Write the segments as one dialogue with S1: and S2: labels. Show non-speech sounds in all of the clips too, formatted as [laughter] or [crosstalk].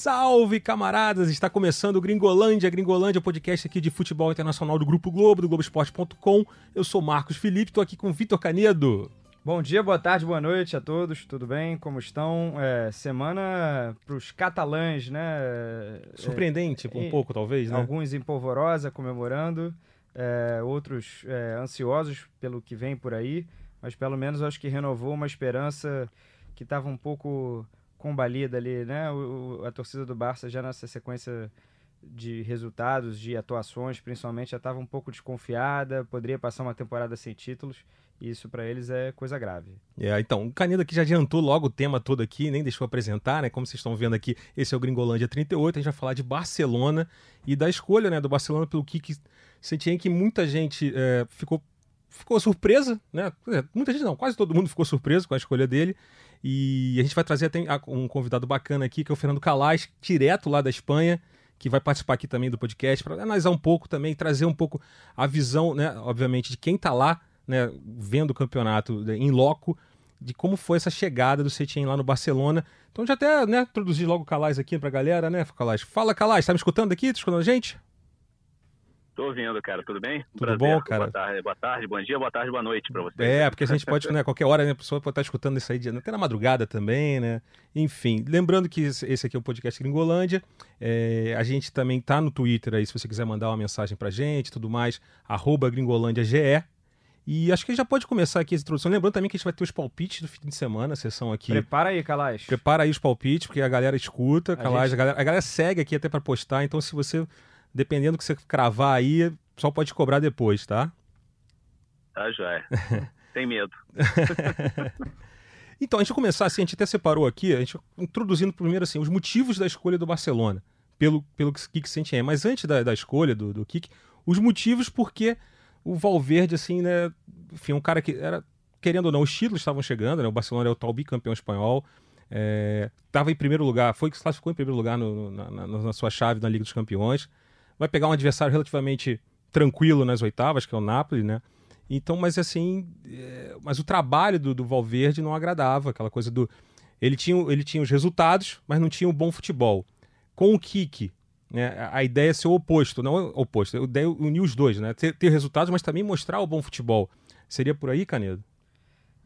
S1: Salve, camaradas! Está começando o Gringolândia, Gringolândia, podcast aqui de futebol internacional do Grupo Globo, do Globoesporte.com. Eu sou Marcos Felipe, estou aqui com o Vitor Canedo.
S2: Bom dia, boa tarde, boa noite a todos, tudo bem? Como estão? É, semana para os catalães, né?
S1: Surpreendente, é, um pouco, talvez, né?
S2: Alguns em polvorosa, comemorando, é, outros é, ansiosos pelo que vem por aí, mas pelo menos acho que renovou uma esperança que estava um pouco combalida ali, né? O, a torcida do Barça já nessa sequência de resultados, de atuações, principalmente, já estava um pouco desconfiada, poderia passar uma temporada sem títulos, e isso para eles é coisa grave.
S1: É, então, o Canedo aqui já adiantou logo o tema todo aqui, nem deixou apresentar, né? Como vocês estão vendo aqui, esse é o Gringolândia 38, a gente vai falar de Barcelona e da escolha, né, do Barcelona pelo Kik Setien, que muita gente é, ficou ficou surpresa, né? Muita gente não, quase todo mundo ficou surpreso com a escolha dele. E a gente vai trazer até um convidado bacana aqui, que é o Fernando Calais, direto lá da Espanha, que vai participar aqui também do podcast, para analisar um pouco também, trazer um pouco a visão, né, obviamente, de quem está lá, né, vendo o campeonato né, em loco, de como foi essa chegada do Setien lá no Barcelona. Então já até, né, introduzir logo o Calais aqui para a galera, né, Calais? Fala, Calais, tá me escutando aqui? Tá escutando a gente?
S3: Tô ouvindo, cara. Tudo bem?
S1: Tudo Prazer. bom, cara?
S3: Boa tarde, boa tarde, bom dia, boa tarde, boa noite para você.
S1: É, porque a gente pode, né, qualquer hora, né, a pessoa pode estar escutando isso aí, até na madrugada também, né? Enfim, lembrando que esse aqui é o podcast Gringolândia. É, a gente também tá no Twitter aí, se você quiser mandar uma mensagem pra gente, tudo mais, arroba gringolândiage. E acho que já pode começar aqui essa introdução. Lembrando também que a gente vai ter os palpites do fim de semana, a sessão aqui.
S2: Prepara aí, Calais.
S1: Prepara aí os palpites, porque a galera escuta, a, gente... a, galera, a galera segue aqui até para postar. Então, se você, dependendo do que você cravar aí, só pode cobrar depois, tá?
S3: Tá, joia. [laughs] Tem medo. [laughs]
S1: então, a gente começar assim, a gente até separou aqui, a gente introduzindo primeiro assim, os motivos da escolha do Barcelona, pelo, pelo Kik Sentien. Mas antes da, da escolha do, do Kik, os motivos porque o Valverde, assim, né, enfim, um cara que era, querendo ou não, os títulos estavam chegando, né, o Barcelona é o tal bicampeão espanhol, estava é, em primeiro lugar, foi que se classificou em primeiro lugar no, na, na, na sua chave na Liga dos Campeões, vai pegar um adversário relativamente tranquilo nas oitavas, que é o Napoli, né? Então, mas assim, é, mas o trabalho do, do Valverde não agradava, aquela coisa do ele tinha, ele tinha os resultados, mas não tinha o bom futebol. Com o Kiki, né, a ideia é ser o oposto, não o oposto, a ideia é unir os dois, né? Ter, ter resultados, mas também mostrar o bom futebol. Seria por aí, Canedo?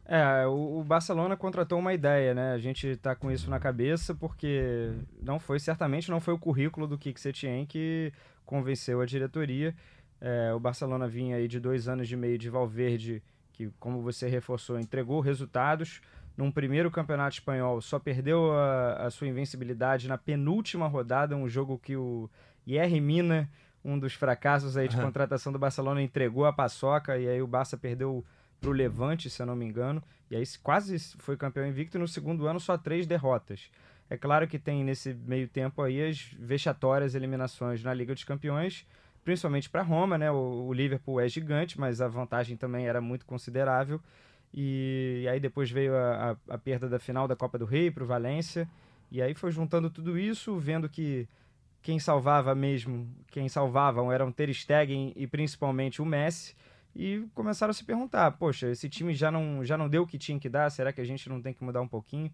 S2: É, o, Barcelona contratou uma ideia, né? A gente está com isso na cabeça porque não foi, certamente não foi o currículo do Kik Setien que convenceu a diretoria. É, o Barcelona vinha aí de dois anos e meio de Valverde, que, como você reforçou, entregou resultados. Num primeiro campeonato espanhol, só perdeu a, a sua invencibilidade na penúltima rodada, um jogo que o Yerry Mina, um dos fracassos aí de uhum. contratação do Barcelona, entregou a paçoca e aí o Barça perdeu para o Levante, se eu não me engano, e aí quase foi campeão invicto e no segundo ano só três derrotas. É claro que tem nesse meio tempo aí as vexatórias eliminações na Liga dos Campeões, principalmente para Roma, né? O, o, Liverpool é gigante, mas a vantagem também era muito considerável. E, e aí depois veio a, a, a, perda da final da Copa do Rei para o Valência. E aí foi juntando tudo isso, vendo que quem salvava mesmo, quem salvavam eram Ter Stegen e principalmente o Messi. E começaram a se perguntar, poxa, esse time já não, já não deu o que tinha que dar, será que a gente não tem que mudar um pouquinho?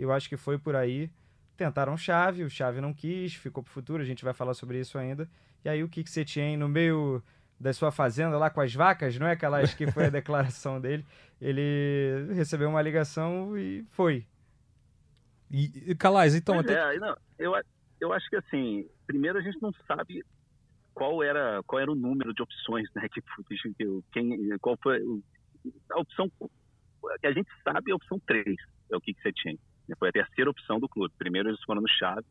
S2: Eu acho que foi por aí. Tentaram chave, o chave não quis, ficou para o futuro, a gente vai falar sobre isso ainda. E aí o que, que você tinha no meio da sua fazenda lá com as vacas, não é aquelas que foi a [laughs] declaração dele, ele recebeu uma ligação e foi.
S1: E, Calais, então...
S3: Até... É, não, eu, eu acho que assim, primeiro a gente não sabe qual era, qual era o número de opções, né, que, quem, qual foi a opção, a gente sabe a opção 3, é o que, que você tinha. Foi a terceira opção do clube. Primeiro eles foram no chave,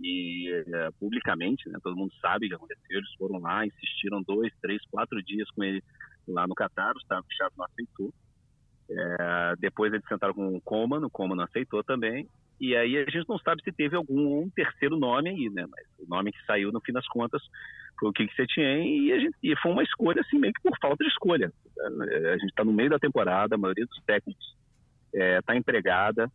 S3: e é, publicamente, né, todo mundo sabe o que aconteceu, eles foram lá, insistiram dois, três, quatro dias com ele lá no Catar, o Estado Chave não aceitou. É, depois eles sentaram com o Coman, o Coman não aceitou também, e aí a gente não sabe se teve algum um terceiro nome aí, né, mas o nome que saiu no fim das contas foi o que você tinha e, a gente, e foi uma escolha assim meio que por falta de escolha. A gente está no meio da temporada, a maioria dos técnicos está é, tá empregada,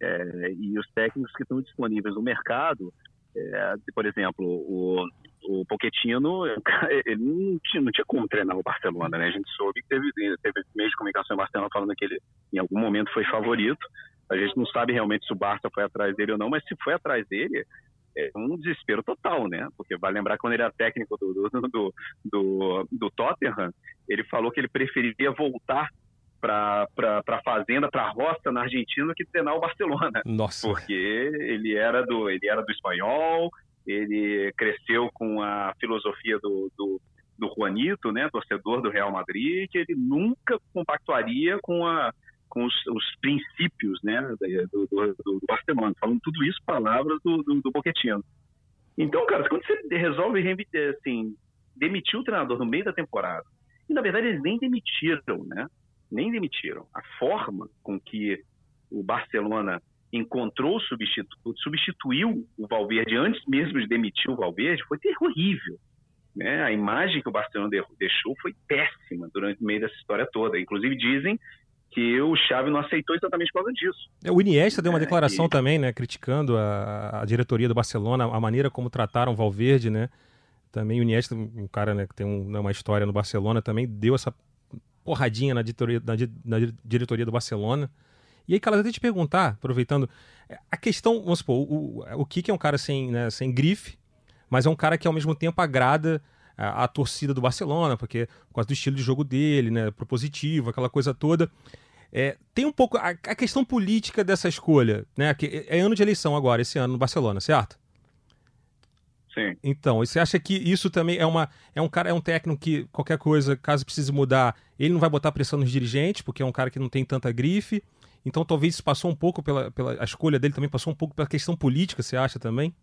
S3: é, e os técnicos que estão disponíveis no mercado, é, por exemplo, o, o Pochettino, [laughs] ele não tinha, não tinha como treinar o Barcelona, né? A gente soube que teve, teve meio de comunicação em Barcelona falando que ele em algum momento foi favorito. A gente não sabe realmente se o Barça foi atrás dele ou não, mas se foi atrás dele, é um desespero total, né? Porque vai lembrar quando ele era técnico do, do, do, do, do Tottenham, ele falou que ele preferiria voltar para a fazenda, para a roça na Argentina que treinar o Barcelona.
S1: Nossa.
S3: Porque ele era do ele era do espanhol, ele cresceu com a filosofia do, do, do Juanito, né, torcedor do Real Madrid, que ele nunca compactuaria com a com os, os princípios né, do, do, do, Barcelona, falando tudo isso palavras do, do, do Pochettino. Então, cara, quando você resolve assim, demitir o treinador no meio da temporada, e na verdade eles nem demitiram, né? Nem demitiram. A forma com que o Barcelona encontrou substituto, substituiu o Valverde antes mesmo de demitir o Valverde, foi terrível. Né? A imagem que o Barcelona deixou foi péssima durante o meio dessa história toda. Inclusive dizem que o Xavi não aceitou exatamente por causa disso.
S1: É, o Iniesta deu uma é, declaração e... também, né, criticando a, a, diretoria do Barcelona, a maneira como trataram o Valverde, né? Também o Iniesta, um cara né, que tem um, né, uma história no Barcelona, também deu essa porradinha na diretoria, na, na diretoria do Barcelona. E aí, cara, até te perguntar, aproveitando, é, a questão, vamos supor, o, o Kiki é um cara sem, né, sem grife, mas é um cara que ao mesmo tempo agrada a, a, torcida do Barcelona, porque por causa do estilo de jogo dele, né, propositivo, aquela coisa toda. É, tem um pouco a, a, questão política dessa escolha, né? Que é ano de eleição agora, esse ano no Barcelona, certo?
S3: Sim.
S1: Então, você acha que isso também é uma é um cara é um técnico que qualquer coisa, caso precise mudar, ele não vai botar pressão nos dirigentes, porque é um cara que não tem tanta grife. Então, talvez isso passou um pouco pela, pela a escolha dele também passou um pouco pela questão política, você acha também?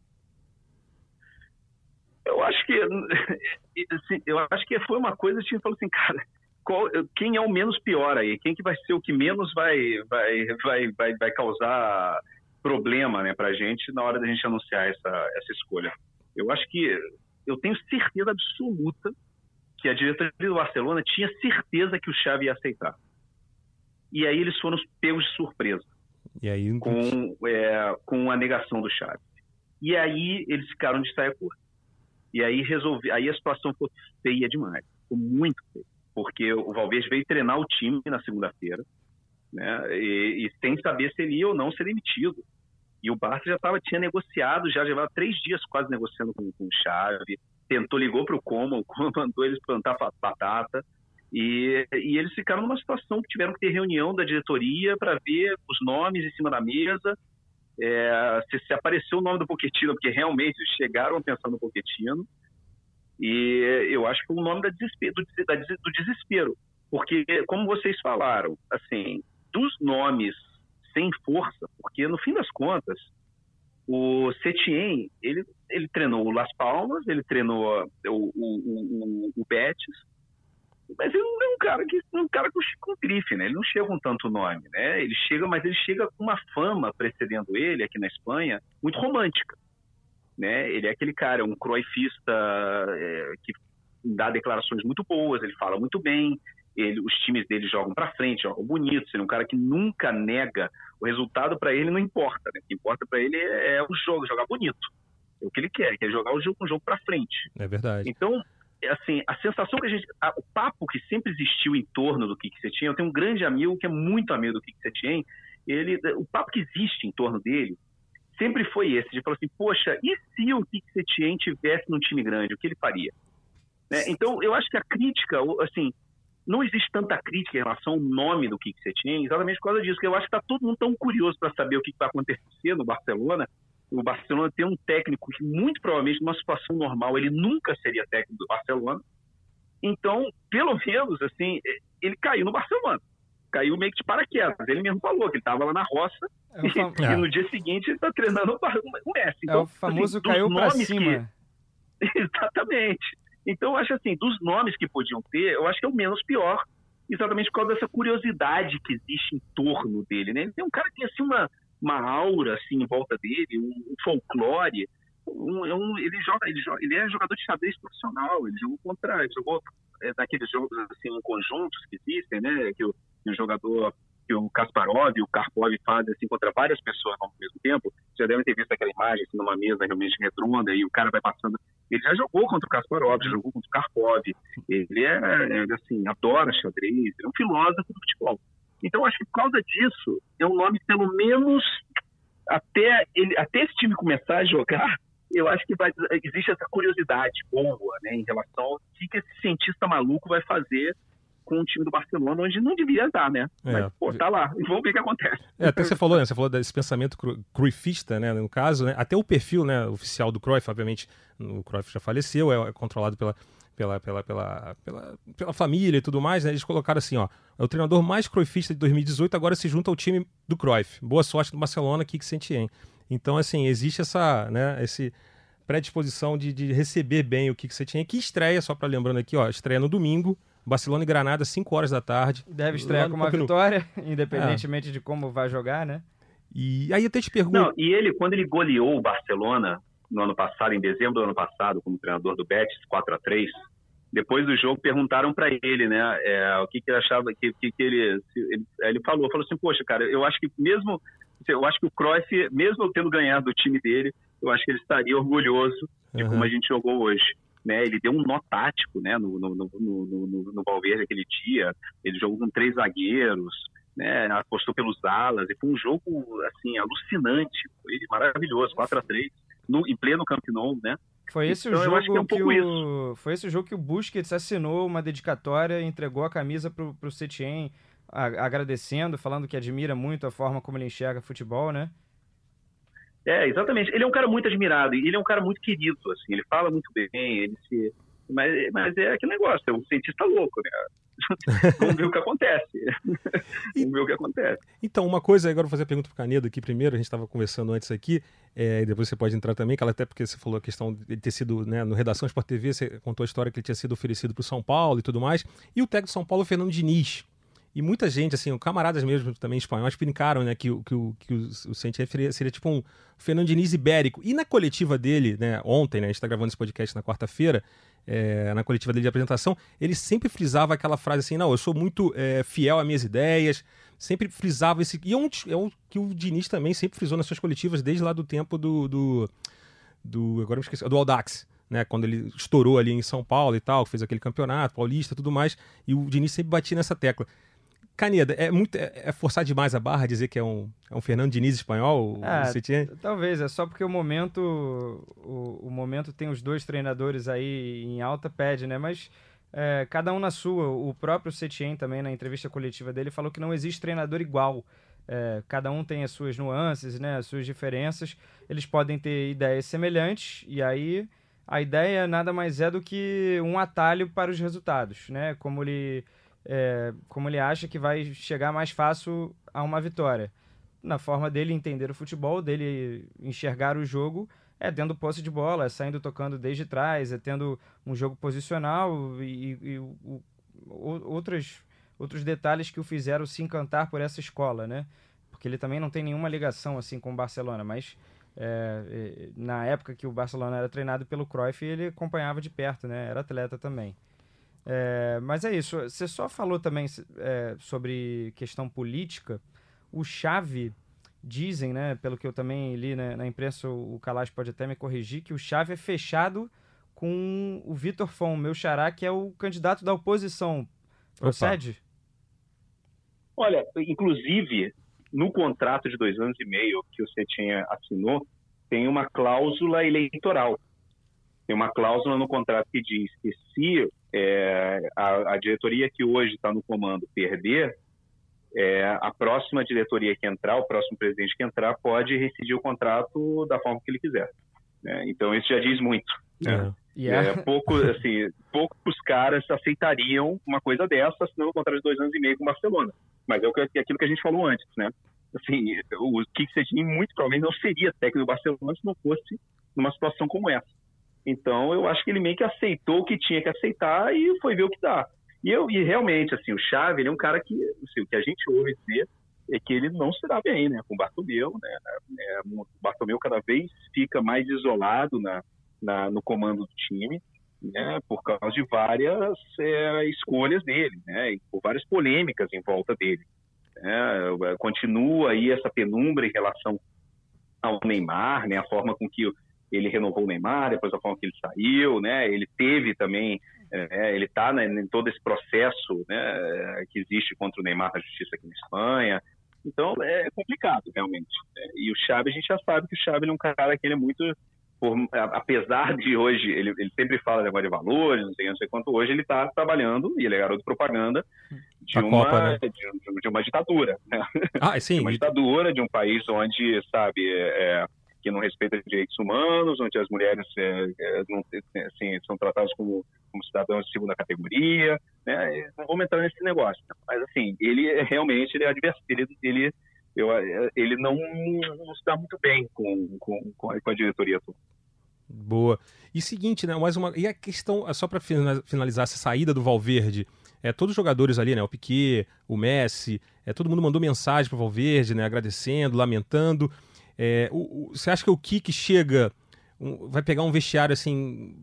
S3: Eu acho que [laughs] assim, eu acho que foi uma coisa que falou assim, cara, qual, quem é o menos pior aí? Quem que vai ser o que menos vai vai vai vai, vai causar problema, né, pra gente na hora da gente anunciar essa essa escolha? Eu acho que eu tenho certeza absoluta que a diretoria do Barcelona tinha certeza que o Xavi ia aceitar. E aí eles foram pegos de surpresa.
S1: E aí
S3: com é, com a negação do Xavi. E aí eles ficaram de saia curta. E aí resolvi, aí a situação ficou feia demais, ficou muito feia, porque o Valverde veio treinar o time na segunda-feira, né? E, e, sem saber se ele ia ou não ser demitido. E o Barça já tava, tinha negociado, já levava três dias quase negociando com, com o Xavi, tentou, ligou para [laughs] o Como, o mandou eles plantar batata, e, e, eles ficaram numa situação que tiveram que ter reunião da diretoria para ver os nomes em cima da mesa, é, se, se, apareceu o nome do Pochettino, porque realmente chegaram a pensar no Pochettino, e eu acho que o nome da desespero, do, da, do desespero, porque, como vocês falaram, assim, dos nomes sem força, porque no fim das contas, o Setien, ele, ele treinou o Las Palmas, ele treinou o, o, o, o Betis, mas ele é um cara que um cara com, com grife, né? Ele não chega com tanto nome, né? Ele chega, mas ele chega com uma fama precedendo ele aqui na Espanha muito romântica, né? Ele é aquele cara, um croifista é, que dá declarações muito boas, ele fala muito bem, ele, os times dele jogam para frente, jogam bonito, ele é um cara que nunca nega o resultado para ele não importa, né? O que importa para ele é, é, o jogo, jogar bonito. É o que ele quer, quer jogar o jogo, um jogo para frente.
S1: É verdade.
S3: Então, assim, a sensação que a gente. A, o papo que sempre existiu em torno do Kik Setien, eu tenho um grande amigo que é muito amigo do Kik Setien, ele, o papo que existe em torno dele sempre foi esse, de falar assim, poxa, e se o Kik Setien tivesse num time grande, o que ele faria? Né? Então, eu acho que a crítica, assim, não existe tanta crítica em relação ao nome do Kik Setien, exatamente por causa disso, que eu acho que está todo mundo tão curioso para saber o que vai acontecer no Barcelona, o Barcelona tem um técnico que muito provavelmente numa situação normal ele nunca seria técnico do Barcelona. Então, pelo menos assim, ele caiu no Barcelona. Caiu meio que de paraquedas. Ele mesmo falou que ele estava lá na roça é fam... [laughs] e, é. no dia seguinte ele está treinando o Messi.
S2: Então, é o famoso assim, caiu para cima.
S3: Que... [laughs] Exatamente. Então, eu acho assim, dos nomes que podiam ter, eu acho que é o menos pior, exatamente por causa dessa curiosidade que existe em torno dele, né? Ele tem um cara que tem assim uma uma aura assim em volta dele, um, um folclore. Um, é um, ele joga, ele joga, ele é jogador de xadrez profissional. Ele jogou contra, ele jogou é, daqueles jogos assim conjuntos que existem, né? Que o, que o jogador que o Kasparov e o Karpov fazem assim contra várias pessoas ao mesmo tempo. Já devem ter visto aquela imagem assim, numa mesa realmente redonda e o cara vai passando. Ele já jogou contra o Kasparov, já jogou contra o Karpov. Ele é, é assim, adora xadrez, é um filósofo do futebol. Então, acho que por causa disso, é um nome, pelo menos, até, ele, até esse time começar a jogar, eu acho que vai, existe essa curiosidade boa né, em relação ao que esse cientista maluco vai fazer com o time do Barcelona, onde não devia estar, né? É. Mas, pô, tá lá. E vamos ver o que acontece.
S1: É, até você falou, né? Você falou desse pensamento cruifista, né? No caso, né? Até o perfil né, oficial do Cruyff, obviamente, o Cruyff já faleceu, é, é controlado pela, pela, pela, pela, pela, pela família e tudo mais, né? Eles colocaram assim, ó, é o treinador mais cruifista de 2018, agora se junta ao time do Cruyff. Boa sorte do Barcelona, Kik Sentien. Então, assim, existe essa, né, esse predisposição de, de receber bem o Kik Sentien, que estreia, só para lembrando aqui, ó, estreia no domingo, Barcelona e Granada, 5 horas da tarde.
S2: Deve estrear com uma vitória, independentemente é. de como vai jogar, né?
S1: E aí eu até te pergunto. Não,
S3: e ele, quando ele goleou o Barcelona no ano passado, em dezembro do ano passado, como treinador do Betis, 4 a 3 depois do jogo perguntaram para ele, né, é, o que, que ele achava, que, que, que ele, ele, ele falou, falou assim, poxa, cara, eu acho que mesmo, eu acho que o Cruyff, mesmo tendo ganhado o time dele, eu acho que ele estaria orgulhoso de uhum. como a gente jogou hoje né? Ele deu um nó tático, né? No, no, no, no, no Valverde aquele dia. Ele jogou com três zagueiros, né? Apostou pelos alas e foi um jogo assim alucinante, foi maravilhoso, 4 a 3 no, em pleno Camp Nou, né?
S2: Foi esse então, o jogo que, é um que o isso. foi esse jogo que o Busquets assinou uma dedicatória, entregou a camisa pro, pro Setien, agradecendo, falando que admira muito a forma como ele enxerga futebol, né?
S3: É, exatamente. Ele é um cara muito admirado e ele é um cara muito querido, assim. Ele fala muito bem, ele se... Mas, mas é aquele negócio, é um cientista louco, né? [laughs] Vamos ver o que acontece. Vamos ver o que acontece.
S1: Então, uma coisa, agora vou fazer a pergunta para o Canedo aqui primeiro, a gente estava conversando antes aqui, é, e depois você pode entrar também, que ela até porque você falou a questão de ter sido, né, no Redação Sport TV, você contou a história que ele tinha sido oferecido para o São Paulo e tudo mais, e o técnico do São Paulo, Fernando Diniz, e muita gente, assim, camaradas mesmo também espanhóis, brincaram, né, que, que, que o, o seria, seria tipo um Fernando Diniz ibérico. E na coletiva dele, né, ontem, né, a gente está gravando esse podcast na quarta-feira, é, na coletiva dele de apresentação, ele sempre frisava aquela frase assim: não, eu sou muito é, fiel às minhas ideias, sempre frisava esse. E é, um, é o que o Diniz também sempre frisou nas suas coletivas, desde lá do tempo do. do, do agora me esqueci, do Aldax. Né, quando ele estourou ali em São Paulo e tal, fez aquele campeonato paulista tudo mais, e o Diniz sempre batia nessa tecla. Caneda, é, muito, é, é, forçar demais a barra dizer que é um, é um Fernando Diniz espanhol?
S2: É, talvez, é só porque o momento o, o, momento tem os dois treinadores aí em alta pede, né? Mas é, cada um na sua. O próprio Setien também, na entrevista coletiva dele, falou que não existe treinador igual. É, cada um tem as suas nuances, né, as suas diferenças. Eles podem ter ideias semelhantes e aí a ideia nada mais é do que um atalho para os resultados, né? Como ele é, como ele acha que vai chegar mais fácil a uma vitória. Na forma dele entender o futebol, dele enxergar o jogo, é tendo posse de bola, é saindo tocando desde trás, é tendo um jogo posicional e, e, o, outros, outros detalhes que o fizeram se encantar por essa escola, né? Porque ele também não tem nenhuma ligação assim com o Barcelona, mas é, é na época que o Barcelona era treinado pelo Cruyff, ele acompanhava de perto, né? Era atleta também. É, mas é isso. Você só falou também é, sobre questão política. O Chave, dizem, né, pelo que eu também li né, na imprensa, o Kalash pode até me corrigir, que o Chave é fechado com o Vitor Fon, meu xará, que é o candidato da oposição. Procede? Opa.
S3: Olha, inclusive, no contrato de dois anos e meio que o Cetinha assinou, tem uma cláusula eleitoral. Tem uma cláusula no contrato que diz que se é, a, a, diretoria que hoje está no comando perder, é, a próxima diretoria que entrar, o próximo presidente que entrar, pode rescindir o contrato da forma que ele quiser. Né? Então isso já diz muito. Né? Yeah. É, pouco, assim, poucos caras aceitariam uma coisa dessa, assinando um contrato de dois anos e meio com o Barcelona. Mas é, é aquilo que a gente falou antes, né? Assim, o Kik Setien muito provavelmente não seria técnico do Barcelona se não fosse numa situação como essa. Então, eu acho que ele meio que aceitou o que tinha que aceitar e foi ver o que dá. E, eu, e realmente, assim, o Xavi, ele é um cara que, assim, o que a gente ouve dizer é que ele não se dá bem, né, com o Bartomeu, né, é, o Bartomeu cada vez fica mais isolado na, na, no comando do time, né, por causa de várias é, escolhas dele, né, por várias polêmicas em volta dele. Né, continua aí essa penumbra em relação ao Neymar, né, a forma com que ele renovou o Neymar, depois a forma que ele saiu, né? Ele teve também, é, ele está né, em todo esse processo né, que existe contra o Neymar na justiça aqui na Espanha. Então é complicado realmente. Né? E o Xavi a gente já sabe que o Xavi é um cara que ele é muito por, apesar de hoje, ele, ele sempre fala de valores, não sei, não sei quanto, hoje ele está trabalhando, e ele é garoto de propaganda, de, uma,
S1: Copa, né?
S3: de, de, uma ditadura. Né?
S1: Ah, sim. [laughs]
S3: De uma ditadura, de um país onde, sabe, é, que não respeita direitos humanos, onde as mulheres é, é não, assim, são tratadas como, como cidadãos de segunda categoria, né? Não vamos entrar nesse negócio. Mas, assim, ele é, realmente ele é adversário, ele, eu, ele não, não se dá muito bem com, com, com, a, com a diretoria.
S1: Boa. E seguinte, né? Mais uma. E a questão, só para finalizar essa saída do Valverde, é, todos os jogadores ali, né? O Piquet, o Messi, é, todo mundo mandou mensagem pro Valverde, né? Agradecendo, lamentando. É, o, o, você acha que o Kik chega, um, vai pegar um vestiário assim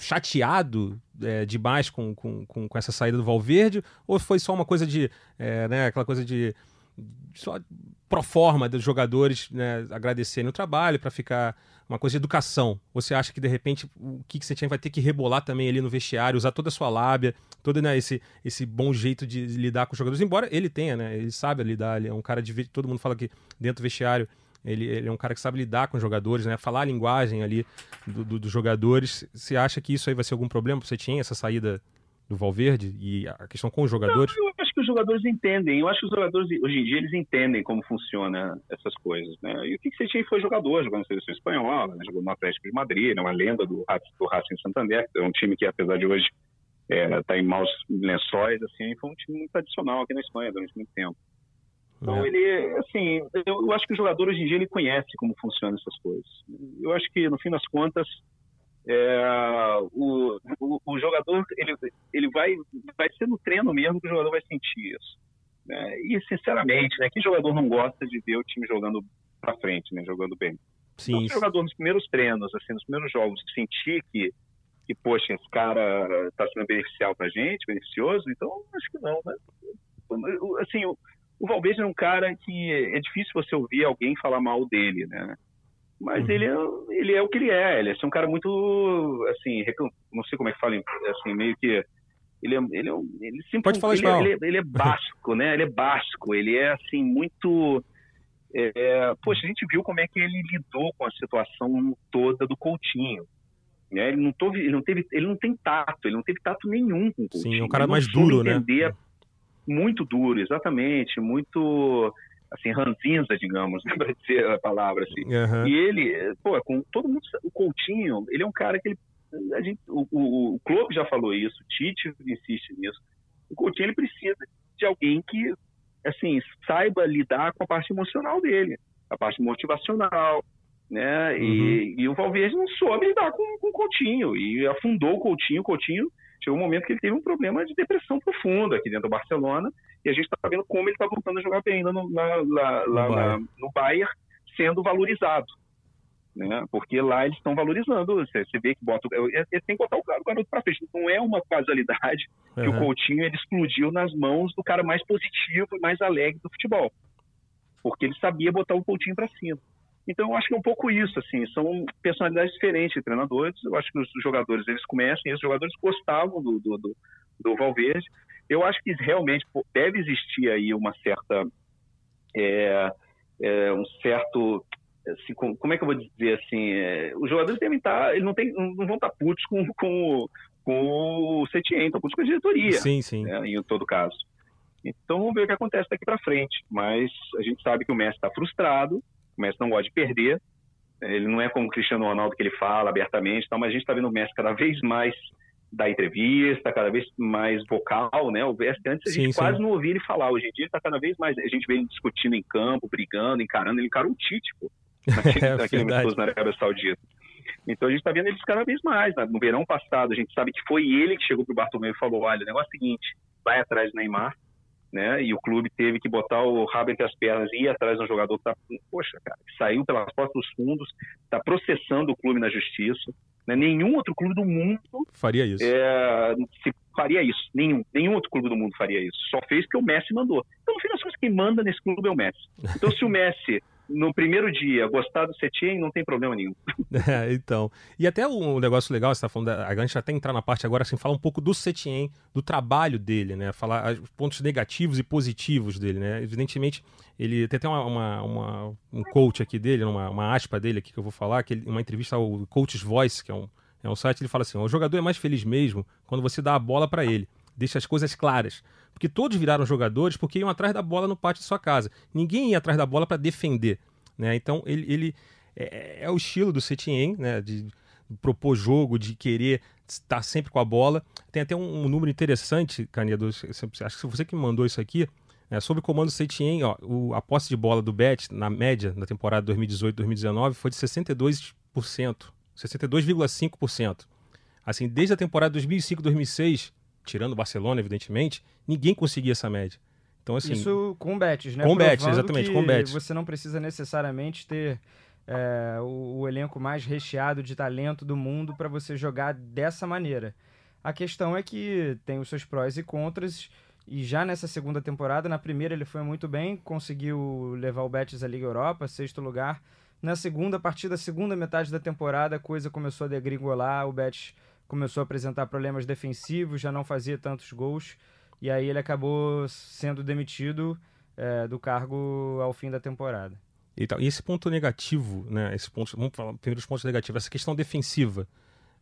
S1: chateado é, demais com, com, com, com, essa saída do Valverde? Ou foi só uma coisa de, é, né? Aquela coisa de só pro forma dos jogadores né, agradecerem o trabalho para ficar uma coisa de educação. Você acha que de repente o que você tinha vai ter que rebolar também ali no vestiário, usar toda a sua lábia, todo né, esse, esse bom jeito de lidar com os jogadores, embora ele tenha, né? Ele sabe lidar, ele é um cara de todo mundo fala que dentro do vestiário ele, ele é um cara que sabe lidar com os jogadores, né? Falar a linguagem ali do, do, dos jogadores. Você acha que isso aí vai ser algum problema você tinha essa saída do Valverde e a questão com os jogadores?
S3: Não, eu acho que os jogadores entendem. Eu acho que os jogadores hoje em dia eles entendem como funciona essas coisas, né? E o que você tinha foi jogador, jogando na seleção espanhola, né? jogou no Atlético de Madrid, né? uma lenda do, do Racing Santander, é um time que apesar de hoje está é, em maus lençóis, assim, foi um time muito tradicional aqui na Espanha durante muito tempo. Então, é. ele, assim, eu acho que o jogador hoje em dia ele conhece como funcionam essas coisas. Eu acho que, no fim das contas, é, o, o, o, jogador ele, ele vai, vai ser no treino mesmo que o jogador vai sentir isso. Né? E, sinceramente, né, que jogador não gosta de ver o time jogando para frente, né, jogando bem?
S1: Sim.
S3: Então, o jogador nos primeiros treinos, assim, nos primeiros jogos, sentir que, que poxa, esse cara está sendo beneficial para gente, beneficioso, então acho que não, né? Assim, o, o Valverde é um cara que é difícil você ouvir alguém falar mal dele, né? Mas uhum. ele, é, ele é o que ele é. Ele é um cara muito, assim, não sei como é que fala, assim, meio que ele é, ele é, ele sempre,
S1: Pode falar
S3: ele, é, ele, é, ele é básico, né? Ele é básico, ele é assim muito é, poxa, a gente viu como é que ele lidou com a situação toda do Coutinho. Né? Ele, não teve, ele, não teve, ele não tem tato, ele não teve tato nenhum com o Coutinho.
S1: Sim, é um cara mais duro, né?
S3: Muito duro, exatamente, muito assim, ranzinza, digamos, [laughs] né, para dizer a palavra assim. Uhum. E ele, pô, com todo mundo, o Coutinho, ele é um cara que ele, a gente, o, o, o clube já falou isso, o Tite insiste nisso. O Coutinho ele precisa de alguém que, assim, saiba lidar com a parte emocional dele, a parte motivacional, né? Uhum. E, e, o Valverde não soube lidar com, com o Coutinho e afundou o Coutinho. O Coutinho chegou um momento que ele teve um problema de depressão profunda aqui dentro do Barcelona e a gente está vendo como ele está voltando a jogar bem ainda no, na, lá, lá, no, na, no Bayern, sendo valorizado. Né? Porque lá eles estão valorizando. Você, você vê que bota. Ele tem que botar o garoto para frente. Não é uma casualidade uhum. que o Coutinho ele explodiu nas mãos do cara mais positivo e mais alegre do futebol. Porque ele sabia botar o Coutinho para cima. Então, eu acho que é um pouco isso, assim, são personalidades diferentes de treinadores. Eu acho que os jogadores, eles começam, e os jogadores gostavam do, do, do, do Valverde. Eu acho que realmente deve existir aí uma certa, é, é, um certo, assim, como, é que eu vou dizer assim, é, os jogadores devem estar, eles não, tem, não vão estar putos com, com, com o Setien, estão putos com a diretoria,
S1: sim, sim.
S3: Né, em todo caso. Então, vamos ver o que acontece daqui para frente. Mas a gente sabe que o Messi está frustrado, o Messi não gosta de perder. Ele não é como o Cristiano Ronaldo que ele fala abertamente, tal, mas a gente está vendo o Messi cada vez mais da entrevista, cada vez mais vocal, né? O Messi antes a gente sim, quase sim. não ouvia ele falar. Hoje em dia ele está cada vez mais. A gente vê ele discutindo em campo, brigando, encarando. Ele encarou o Tite, pô, [laughs] naquele, é, naquele na Arábia Saudita. Então a gente está vendo eles cada vez mais. Né? No verão passado, a gente sabe que foi ele que chegou para o Bartomeu e falou: olha, o negócio é o seguinte, vai atrás do Neymar, né? E o clube teve que botar o rabo entre as pernas e ir atrás de um jogador que tá, poxa, cara, saiu pelas portas dos fundos, está processando o clube na justiça. Né? Nenhum outro clube do mundo
S1: faria isso.
S3: É, se faria isso. Nenhum, nenhum outro clube do mundo faria isso. Só fez porque o Messi mandou. Então, no fim das contas, quem manda nesse clube é o Messi. Então, se o Messi no primeiro dia gostar do Setien, não tem problema nenhum. [laughs]
S1: É, então. E até um negócio legal, você está falando, da, a gente até entrar na parte agora, assim, falar um pouco do Setien, do trabalho dele, né? Falar os pontos negativos e positivos dele, né? Evidentemente, ele tem até uma, uma, uma um coach aqui dele, uma, uma aspa dele aqui que eu vou falar, que ele, uma entrevista ao Coach's Voice, que é um, é um site, ele fala assim: o jogador é mais feliz mesmo quando você dá a bola para ele, deixa as coisas claras. Porque todos viraram jogadores porque iam atrás da bola no pátio de sua casa. Ninguém ia atrás da bola para defender. Né? Então ele, ele é, é, o estilo do Setien, né? de propor jogo, de querer estar sempre com a bola. Tem até um, um número interessante, Canedo, acho que você que mandou isso aqui, é, sobre o comando Setien, ó, o, a posse de bola do Bet, na média, na temporada 2018-2019, foi de 62%, 62,5%. Assim, desde a temporada 2005-2006, tirando o Barcelona, evidentemente, ninguém conseguia essa média. Então, assim,
S2: Isso com bets, né?
S1: Com bets, exatamente, com bets.
S2: Você não precisa necessariamente ter é, o, o, elenco mais recheado de talento do mundo para você jogar dessa maneira. A questão é que tem os seus prós e contras, e já nessa segunda temporada, na primeira ele foi muito bem, conseguiu levar o Betis à Liga Europa, sexto lugar. Na segunda, a partir da segunda metade da temporada, a coisa começou a degringolar, o Betis começou a apresentar problemas defensivos, já não fazia tantos gols, e aí ele acabou sendo demitido é, do cargo ao fim da temporada.
S1: E, e esse ponto negativo, né? Esse ponto, vamos falar primeiro dos pontos negativos, essa questão defensiva.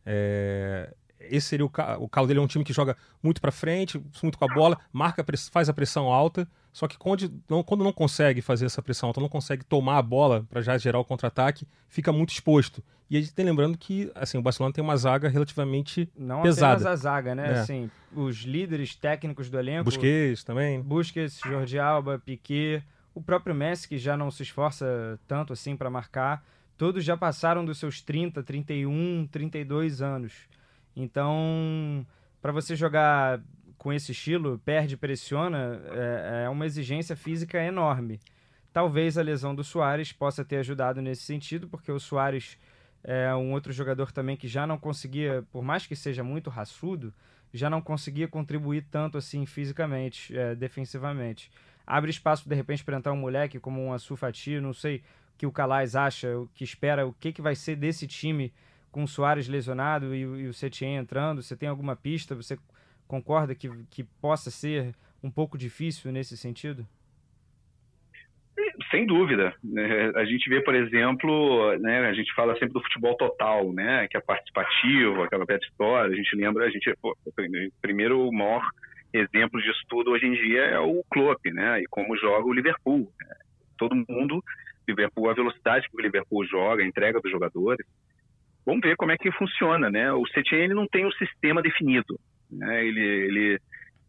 S1: É, esse seria o, o Calo dele é um time que joga muito para frente, muito com a bola, marca, faz a pressão alta, só que quando não, quando não consegue fazer essa pressão alta, não consegue tomar a bola para já gerar o contra-ataque, fica muito exposto. E a gente tem lembrando que assim, o Barcelona tem uma zaga relativamente
S2: não
S1: pesada.
S2: Não apenas a zaga, né? É. Assim, os líderes técnicos do elenco...
S1: Busquets também.
S2: Busquets, Jordi Alba, Piquet, o próprio Messi, que já não se esforça tanto assim para marcar, todos já passaram dos seus 30, 31, 32 anos. Então, para você jogar com esse estilo, perde, pressiona, é, é, uma exigência física enorme. Talvez a lesão do Soares possa ter ajudado nesse sentido, porque o Soares é um outro jogador também que já não conseguia, por mais que seja muito raçudo, já não conseguia contribuir tanto assim fisicamente, é, defensivamente. Abre espaço de repente para entrar um moleque como um Asufati, não sei o que o Calais acha, o que espera, o que, que vai ser desse time com o Soares lesionado e, e o Setien entrando? Você tem alguma pista? Você concorda que, que possa ser um pouco difícil nesse sentido?
S3: Sem dúvida. Né? A gente vê, por exemplo, né, a gente fala sempre do futebol total, né, que é participativo, aquela velha história. A gente lembra, a gente, pô, primeiro, o maior exemplo de estudo hoje em dia é o Klopp, né, e como joga o Liverpool. Né? Todo mundo, Liverpool, a velocidade que o Liverpool joga, a entrega dos jogadores, vamos ver como é que funciona, né? O Setien não tem um sistema definido, né? Ele, ele,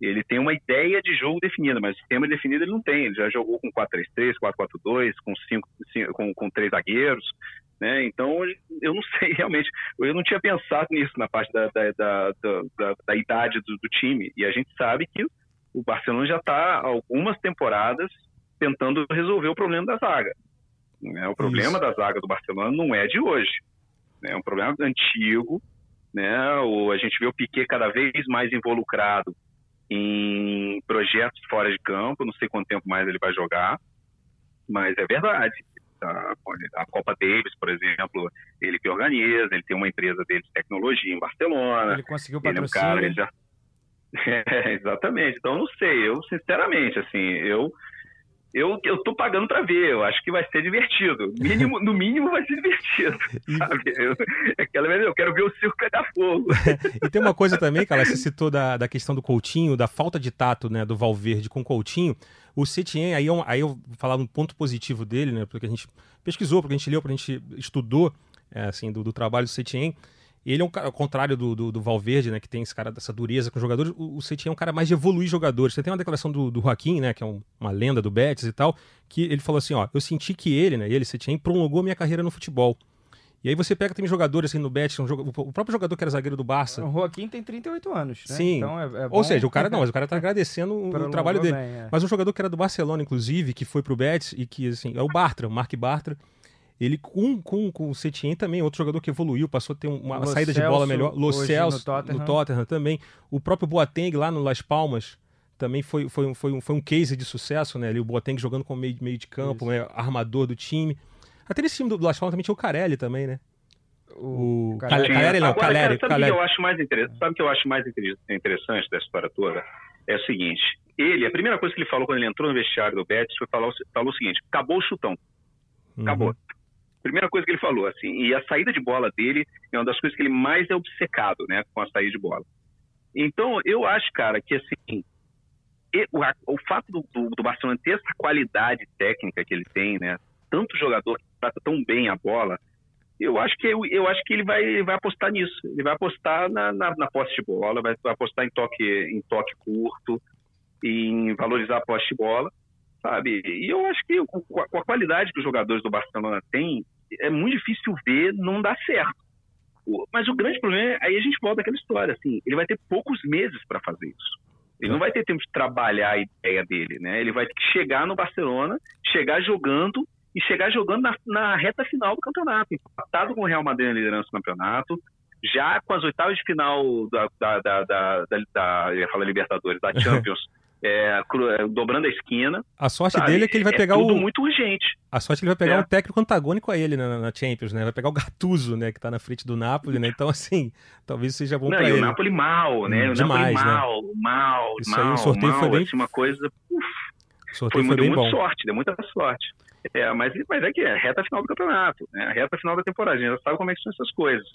S3: ele tem uma ideia de jogo definida, mas o sistema definido ele não tem. Ele já jogou com 4-3-3, 4-4-2, com, cinco, cinco, com, com três zagueiros, né? Então, eu não [laughs] sei realmente, eu não tinha pensado nisso na parte da, da, da, da, da idade do, do, time. E a gente sabe que o Barcelona já está algumas temporadas tentando resolver o problema da zaga. Né? O problema Isso. da zaga do Barcelona não é de hoje. Né? É um problema antigo. Né? O, a gente vê o Piquet cada vez mais involucrado em projetos fora de campo. Não sei quanto tempo mais ele vai jogar, mas é verdade. A, a Copa Davis, por exemplo, ele que organiza, ele tem uma empresa dele de tecnologia em Barcelona.
S2: Ele conseguiu patrocínio. Ele é um cara, ele já... [laughs]
S3: É, exatamente. Então, não sei. Eu, sinceramente, assim, eu eu, eu tô pagando para ver, eu acho que vai ser divertido. Mínimo, no mínimo vai ser divertido. [laughs] Sabe? Eu, aquela vez eu quero ver o circo pegar fogo. [laughs]
S1: e tem uma coisa também, cara, você citou da, da questão do Coutinho, da falta de tato né, do Valverde com o Coutinho. O Setien, aí, é aí eu vou falar um ponto positivo dele, né? Porque a gente pesquisou, porque a gente leu, porque a gente estudou é, assim, do, do trabalho do Setien. Ele é um cara, ao contrário do, do, do, Valverde, né, que tem esse cara dessa dureza com os jogadores, o, o Setien é um cara mais de evoluir jogadores. Você tem uma declaração do, do Joaquim, né, que é um, uma lenda do Betis e tal, que ele falou assim, ó, eu senti que ele, né, ele, Setien, prolongou minha carreira no futebol. E aí você pega, tem jogadores assim no Betis, um jogo, o próprio jogador que era zagueiro do Barça.
S2: O Joaquim tem 38 anos, né?
S1: Sim. Então é, é Ou seja, o cara [laughs] não, mas o cara tá agradecendo o trabalho dele. Bem, é. Mas um jogador que era do Barcelona, inclusive, que foi pro Betis e que, assim, é o Bartra, o Mark Bartra ele com, com, com o Setien também, outro jogador que evoluiu, passou a ter uma saída de bola melhor. Lo Celso, no Tottenham. no Tottenham também. O próprio Boateng lá no Las Palmas também foi, foi, foi, um, foi um case de sucesso, né? Ali o Boateng jogando como meio, meio de campo, né? armador do time. Até nesse time do Las Palmas também tinha o Carelli também, né?
S3: O, o Caleri, Caleri não, Agora, Caleri, cara, sabe o que eu acho mais interessante? Sabe o que eu acho mais interessante dessa história toda? É o seguinte, ele, a primeira coisa que ele falou quando ele entrou no vestiário do Betis foi falar, falou o seguinte, acabou o chutão. Acabou. Uhum. Primeira coisa que ele falou, assim, e a saída de bola dele é uma das coisas que ele mais é obcecado, né, com a saída de bola. Então, eu acho, cara, que assim, o, o fato do, do, do, Barcelona ter essa qualidade técnica que ele tem, né? Tanto jogador que trata tão bem a bola, eu acho que eu, eu acho que ele vai, vai apostar nisso. Ele vai apostar na, na, na posse de bola, vai, vai, apostar em toque, em toque curto, em valorizar a posse de bola, sabe? E eu acho que com a, qualidade que os jogadores do Barcelona têm, é muito difícil ver não dar certo. Mas o grande problema é aí a gente volta àquela história, assim, ele vai ter poucos meses para fazer isso. Ele não vai ter tempo de trabalhar a ideia dele, né? Ele vai ter que chegar no Barcelona, chegar jogando e chegar jogando na, na reta final do campeonato, empatado com o Real Madrid na liderança do campeonato, já com as oitavas de final da, da, da, da, da, da, ia falar Libertadores, da [laughs] Champions é, é, dobrando a esquina.
S1: A sorte sabe? dele é que ele vai
S3: é
S1: pegar
S3: tudo
S1: o.
S3: muito urgente.
S1: A sorte é que ele vai pegar é. um técnico antagônico a ele na, na, Champions, né? Vai pegar o Gattuso, né? Que tá na frente do Napoli, né? Então, assim, talvez seja bom Não, pra
S3: e
S1: ele.
S3: o Napoli mal, né? Hum, o demais, Napoli mal, né? mal, Isso mal. Aí, o sorteio mal, foi bem. Assim, uma coisa. Uf, o sorteio foi, foi bem bom. sorte, deu muita sorte. É, mas, mas é que é reta final do campeonato, né? A reta final da temporada. A gente já sabe como é que são essas coisas.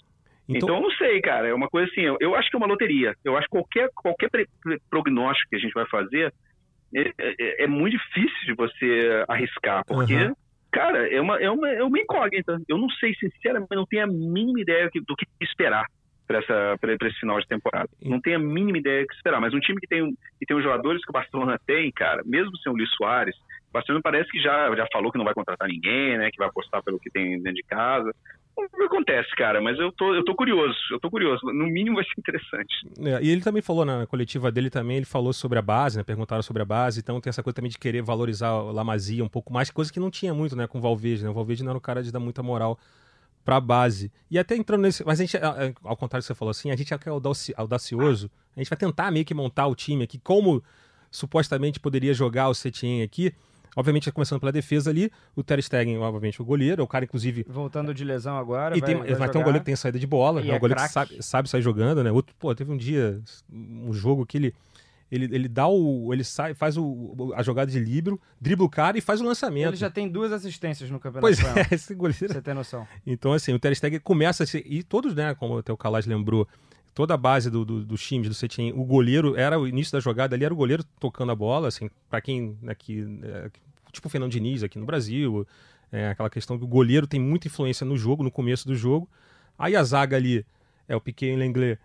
S3: Então, então, eu não sei, cara. É uma coisa assim, eu, eu acho que é uma loteria. Eu acho que qualquer, qualquer prognóstico que a gente vai fazer é, é, é, muito difícil de você arriscar, porque, uhum. cara, é uma, é, uma, é uma incógnita. Eu não sei, sinceramente, não tenho a mínima ideia do que esperar para esse final de temporada. Não tenho a mínima ideia do que esperar. Mas um time que tem, que tem os jogadores que o Barcelona tem, cara, mesmo sem o Luiz Soares, o Barcelona parece que já, já falou que não vai contratar ninguém, né? Que vai apostar pelo que tem dentro de casa. O que acontece, cara, mas eu tô, eu tô curioso, eu tô curioso. No mínimo vai ser interessante.
S1: É, e ele também falou na coletiva dele também, ele falou sobre a base, né? Perguntaram sobre a base, então tem essa coisa também de querer valorizar o Lamazia um pouco mais, coisa que não tinha muito, né, com o Valverde, né? O Valverde não era o cara de dar muita moral pra base. E até entrando nesse. Mas a gente, ao contrário do que você falou assim, a gente é audacioso, a gente vai tentar meio que montar o time aqui, como supostamente poderia jogar o Setien aqui. Obviamente, começando pela defesa ali, o Ter Stegen, obviamente, o goleiro, é o cara, inclusive...
S2: Voltando de lesão agora,
S1: e
S2: vai,
S1: tem, vai Mas tem um goleiro que tem saída de bola, é um é goleiro que sabe, sabe sair jogando, né? Outro, pô, teve um dia, um jogo que ele... Ele, ele dá o. Ele sai, faz o, a jogada de libro, dribla o cara e faz o lançamento.
S2: Ele já tem duas assistências no campeonato.
S1: Pois é, esse goleiro.
S2: Você tem noção.
S1: Então, assim, o Ter Stegen começa a ser. E todos, né, como até o Calais lembrou, toda a base do, do, dos times do Cetim, o goleiro era o início da jogada ali, era o goleiro tocando a bola, assim, para quem aqui, é, tipo o Fernando Diniz aqui no Brasil, é, aquela questão que o goleiro tem muita influência no jogo, no começo do jogo. Aí a zaga ali é o Piquet Lenglet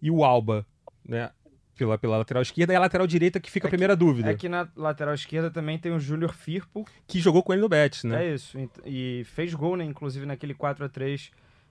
S1: e o Alba, né? Pela, pela lateral esquerda e a lateral direita que fica é a primeira
S2: que,
S1: dúvida.
S2: É que na lateral esquerda também tem o Júnior Firpo.
S1: Que jogou com ele no Betis, né?
S2: É isso. E fez gol, né? Inclusive naquele 4 a 3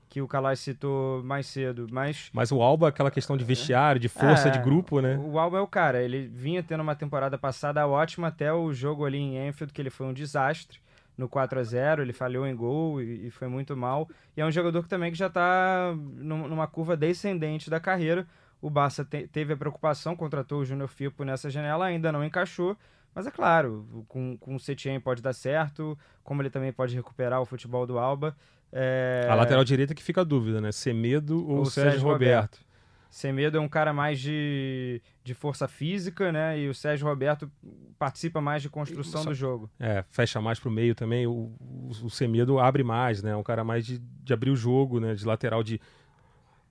S2: que o Calais citou mais cedo, mas...
S1: Mas o Alba, aquela questão de vestiário, de força, é, de grupo, né?
S2: O Alba é o cara, ele vinha tendo uma temporada passada ótima até o jogo ali em Enfield, que ele foi um desastre no 4 a 0 ele falhou em gol e, e foi muito mal. E é um jogador que também que já está numa curva descendente da carreira. O Barça te, teve a preocupação, contratou o Júnior Firpo nessa janela, ainda não encaixou. Mas é claro, com, com o Setien pode dar certo, como ele também pode recuperar o futebol do Alba. É...
S1: A lateral direita que fica a dúvida, né? Semedo ou, ou Sérgio, Sérgio Roberto. Roberto.
S2: Semedo é um cara mais de, de força física, né? E o Sérgio Roberto participa mais de construção Só, do jogo.
S1: É, fecha mais pro meio também. O, o, o Semedo abre mais, né? É um cara mais de, de abrir o jogo, né? De lateral de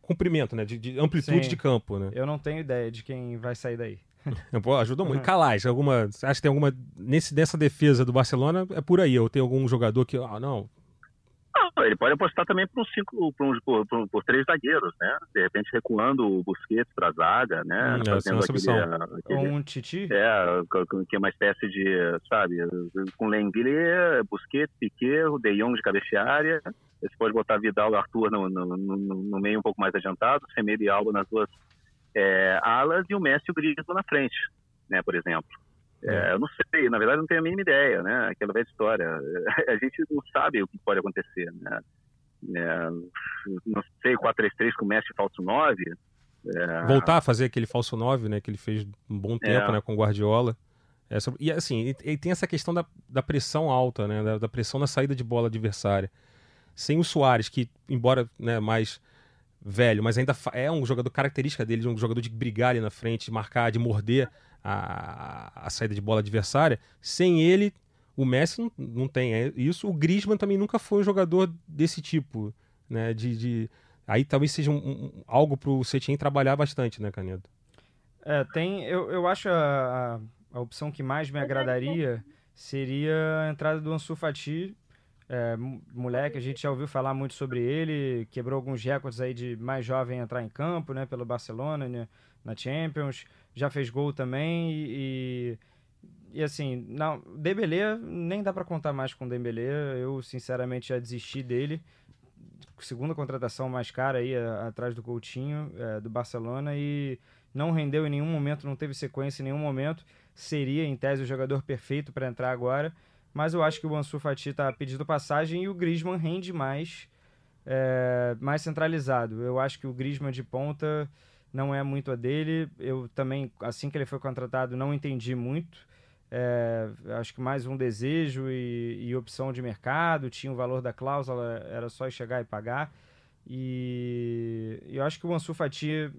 S1: comprimento, né? De, de amplitude Sim. de campo, né?
S2: Eu não tenho ideia de quem vai sair daí. [laughs]
S1: Ajuda muito. Uhum. Calais, alguma. Acho que tem alguma. Nesse, nessa defesa do Barcelona, é por aí. Ou tem algum jogador que. Ah, não,
S3: ele pode apostar também por, um cinco, por, um, por, por, por, três zagueiros, né? De repente recuando o Busquets para a zaga, né?
S1: Hum, é, fazendo
S2: aquele, aquele, um Titi?
S3: É, que é uma espécie de, sabe, com Lenglet, Busquets, Piquet, o De Jong de cabeceária. Você pode botar Vidal e Arthur no, no, no, no, meio um pouco mais adiantado, Semedo e Alba nas duas é, alas e o Messi e o Griezmann na frente, né? Por exemplo. É, eu não sei, na verdade não tenho a mínima ideia, né? Aquela velha história. A gente não sabe o que pode acontecer, né? É, não sei, 4-3-3 com o Messi falso 9,
S1: É... Voltar a fazer aquele falso 9, né? Que ele fez um bom tempo, é. né? Com o Guardiola. É. E assim, ele tem essa questão da, da pressão alta, né? Da, da, pressão na saída de bola adversária. Sem o Soares, que, embora né, mais velho, mas ainda é um jogador característica dele, um jogador de brigar ali na frente, de marcar, de morder a, a saída de bola adversária. Sem ele, o Messi não, não tem é isso. O Griezmann também nunca foi um jogador desse tipo, né? De, de... aí talvez seja um, um, algo para o Setien trabalhar bastante, né, Canedo?
S2: É, tem. Eu, eu acho a, a opção que mais me agradaria seria a entrada do Ansu Fati. É, moleque, a gente já ouviu falar muito sobre ele, quebrou alguns recordes aí de mais jovem entrar em campo, né, pelo Barcelona, né, na Champions, já fez gol também e, e assim, não, Dembélé nem dá para contar mais com o Dembélé, eu sinceramente já desisti dele, segunda contratação mais cara aí atrás do Coutinho, é, do Barcelona e não rendeu em nenhum momento, não teve sequência em nenhum momento seria, em tese, o jogador perfeito para entrar agora. Mas eu acho que o Ansu Fati está pedindo passagem e o Griezmann rende mais, é, mais centralizado. Eu acho que o Griezmann de ponta não é muito a dele. Eu também, assim que ele foi contratado, não entendi muito. É, acho que mais um desejo e, e, opção de mercado, tinha o valor da cláusula, era só chegar e pagar. E, e eu acho que o Ansu Fati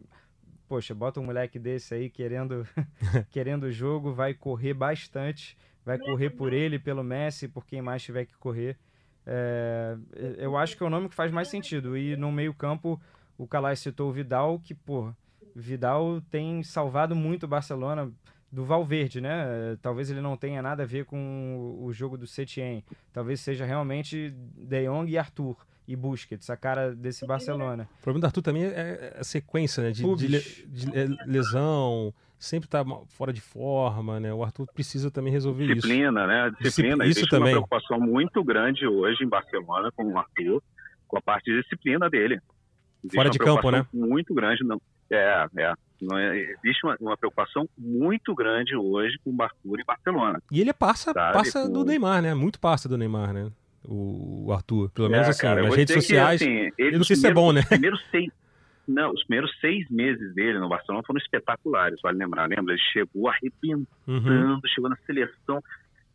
S2: poxa, bota um moleque desse aí querendo [laughs] querendo o jogo, vai correr bastante, vai correr por ele, pelo Messi, por quem mais tiver que correr. É, eu acho que é o nome que faz mais sentido. E no meio-campo, o Calais citou o Vidal, que, pô, Vidal tem salvado muito o Barcelona do Valverde, né? Talvez ele não tenha nada a ver com o jogo do Setien. Talvez seja realmente De Jong e Arthur e Busquets, a cara desse Barcelona.
S1: O problema do Arthur também é, é a sequência, né? De, de, de é, lesão, sempre tá fora de forma, né? O Arthur precisa também resolver
S3: disciplina,
S1: isso.
S3: Né? Disciplina,
S1: Isso também.
S3: uma preocupação muito grande hoje em Barcelona com o Arthur, com a parte de disciplina dele.
S1: Existe fora de campo, né?
S3: Muito grande, não. É, é. É, existe uma, uma, preocupação muito grande hoje com o Arthur e Barcelona.
S1: E ele passa, passa com... do Neymar, né? Muito passa do Neymar, né? o, Arthur. Pelo menos é, assim, cara, nas redes sociais. Que, assim, eu não sei se é bom, né?
S3: Primeiros seis, não, os primeiros seis meses dele no Barcelona foram espetaculares, vale lembrar. Lembra? Ele chegou arrebentando, uhum. chegou na seleção.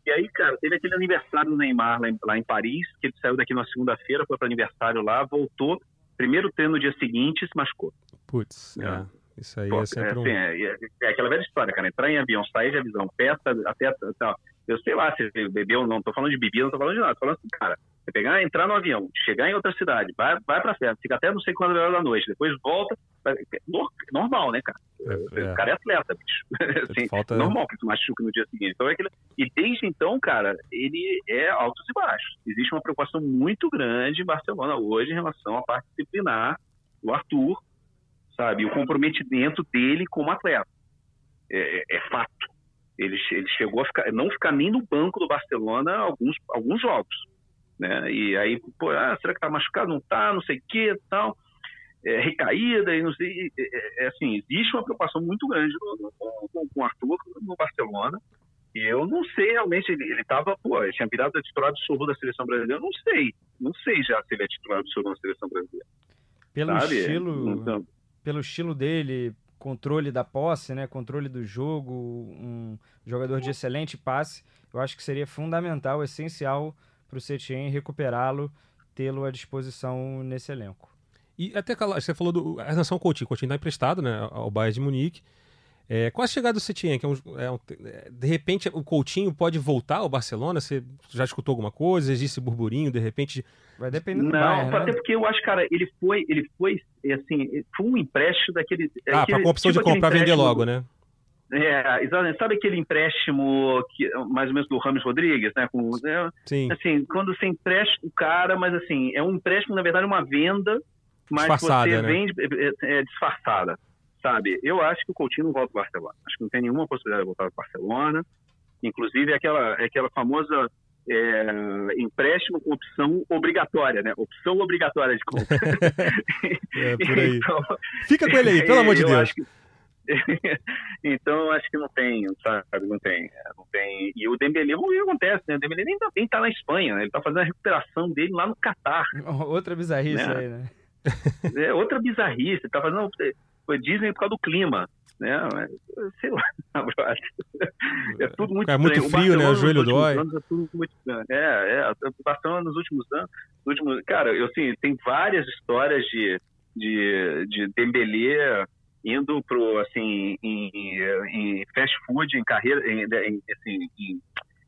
S3: E aí, cara, teve aquele aniversário do Neymar lá em, lá em Paris, que ele saiu daqui na segunda-feira, foi para aniversário lá, voltou. Primeiro treino no dia seguinte se machucou.
S1: Putz, é. é. Isso aí Pô, é sempre
S3: é,
S1: um...
S3: Assim, é, é, aquela velha história, cara. Entrar em avião, sair de avião, peça até... Tá, eu sei lá se bebeu ou não, tô falando de bebida, não tô falando de nada. Tô falando assim, cara, você pegar, entrar no avião, chegar em outra cidade, vai, vai pra festa, fica até não sei quando hora da noite, depois volta. Normal, né, cara? É. O cara é atleta, bicho. [laughs] assim, Falta... Normal que tu machuque no dia seguinte. Então, é aquele... E desde então, cara, ele é altos e baixos. Existe uma preocupação muito grande em Barcelona hoje em relação à parte disciplinar do Arthur, sabe? O comprometimento dele como atleta. É, é, é fato. Ele, ele chegou a ficar, não ficar nem no banco do Barcelona alguns, alguns jogos. Né? E aí, pô, ah, será que tá machucado? Não tá, não sei o que tal. É, recaída e não sei. É, é, assim, existe uma preocupação muito grande com, o Arthur no Barcelona. E eu não sei realmente, ele, ele tava, pô, ele tinha virado titular absoluto da seleção brasileira. Eu não sei. Não sei já se ele é titular absoluto da seleção brasileira.
S2: Pelo Sabe? estilo. Então, pelo estilo dele, controle da posse, né, controle do jogo, um jogador de excelente passe, eu acho que seria fundamental, essencial para o Setien recuperá-lo, tê-lo à disposição nesse elenco.
S1: E até você falou do a relação Coutinho, Coutinho está emprestado, né, ao Bayern de Munique. É, qual a chegada do Setien? Que é um, é um, de repente o Coutinho pode voltar ao Barcelona? Você já escutou alguma coisa? Existe burburinho? De repente
S2: Vai depender do
S3: Não,
S2: Bayern,
S3: até né? porque eu acho, cara, ele foi, ele foi, assim, foi um empréstimo daquele...
S1: Ah,
S3: aquele,
S1: com a opção tipo de comprar vender logo, né?
S3: É, exatamente. Sabe aquele empréstimo que, mais ou menos do Ramos Rodrigues, né? Com, é,
S1: Sim.
S3: Assim, quando você empresta o cara, mas assim, é um empréstimo, na verdade, uma venda, mas
S1: disfarçada,
S3: você
S1: né?
S3: vende é, é, disfarçada, sabe? Eu acho que o Coutinho não volta para o Barcelona. Acho que não tem nenhuma possibilidade de voltar para o Barcelona. Inclusive, é aquela, é aquela famosa é, empréstimo com opção obrigatória, né? Opção obrigatória de compra. [laughs]
S1: é, por aí. Então, Fica com ele aí, pelo amor de [laughs] Deus. Que... [laughs]
S3: então acho que não tem, sabe? Não tem, não tem. E o Dembélé, o que acontece, né? O Dembélé nem, nem tá na Espanha, né? Ele tá fazendo a recuperação dele lá no Catar.
S2: Outra bizarrice né? aí, né?
S3: É outra bizarrice. Tá fazendo Foi Disney por causa do clima, né? Sei lá, [laughs] é tudo muito
S1: É muito frio, né? O joelho dói.
S3: Anos, é tudo muito É, é. O Barcelona nos últimos anos, nos últimos, cara, eu assim, tem várias histórias de de, de Dembélé indo pro assim em, em fast food, em carreira, em, em, assim, em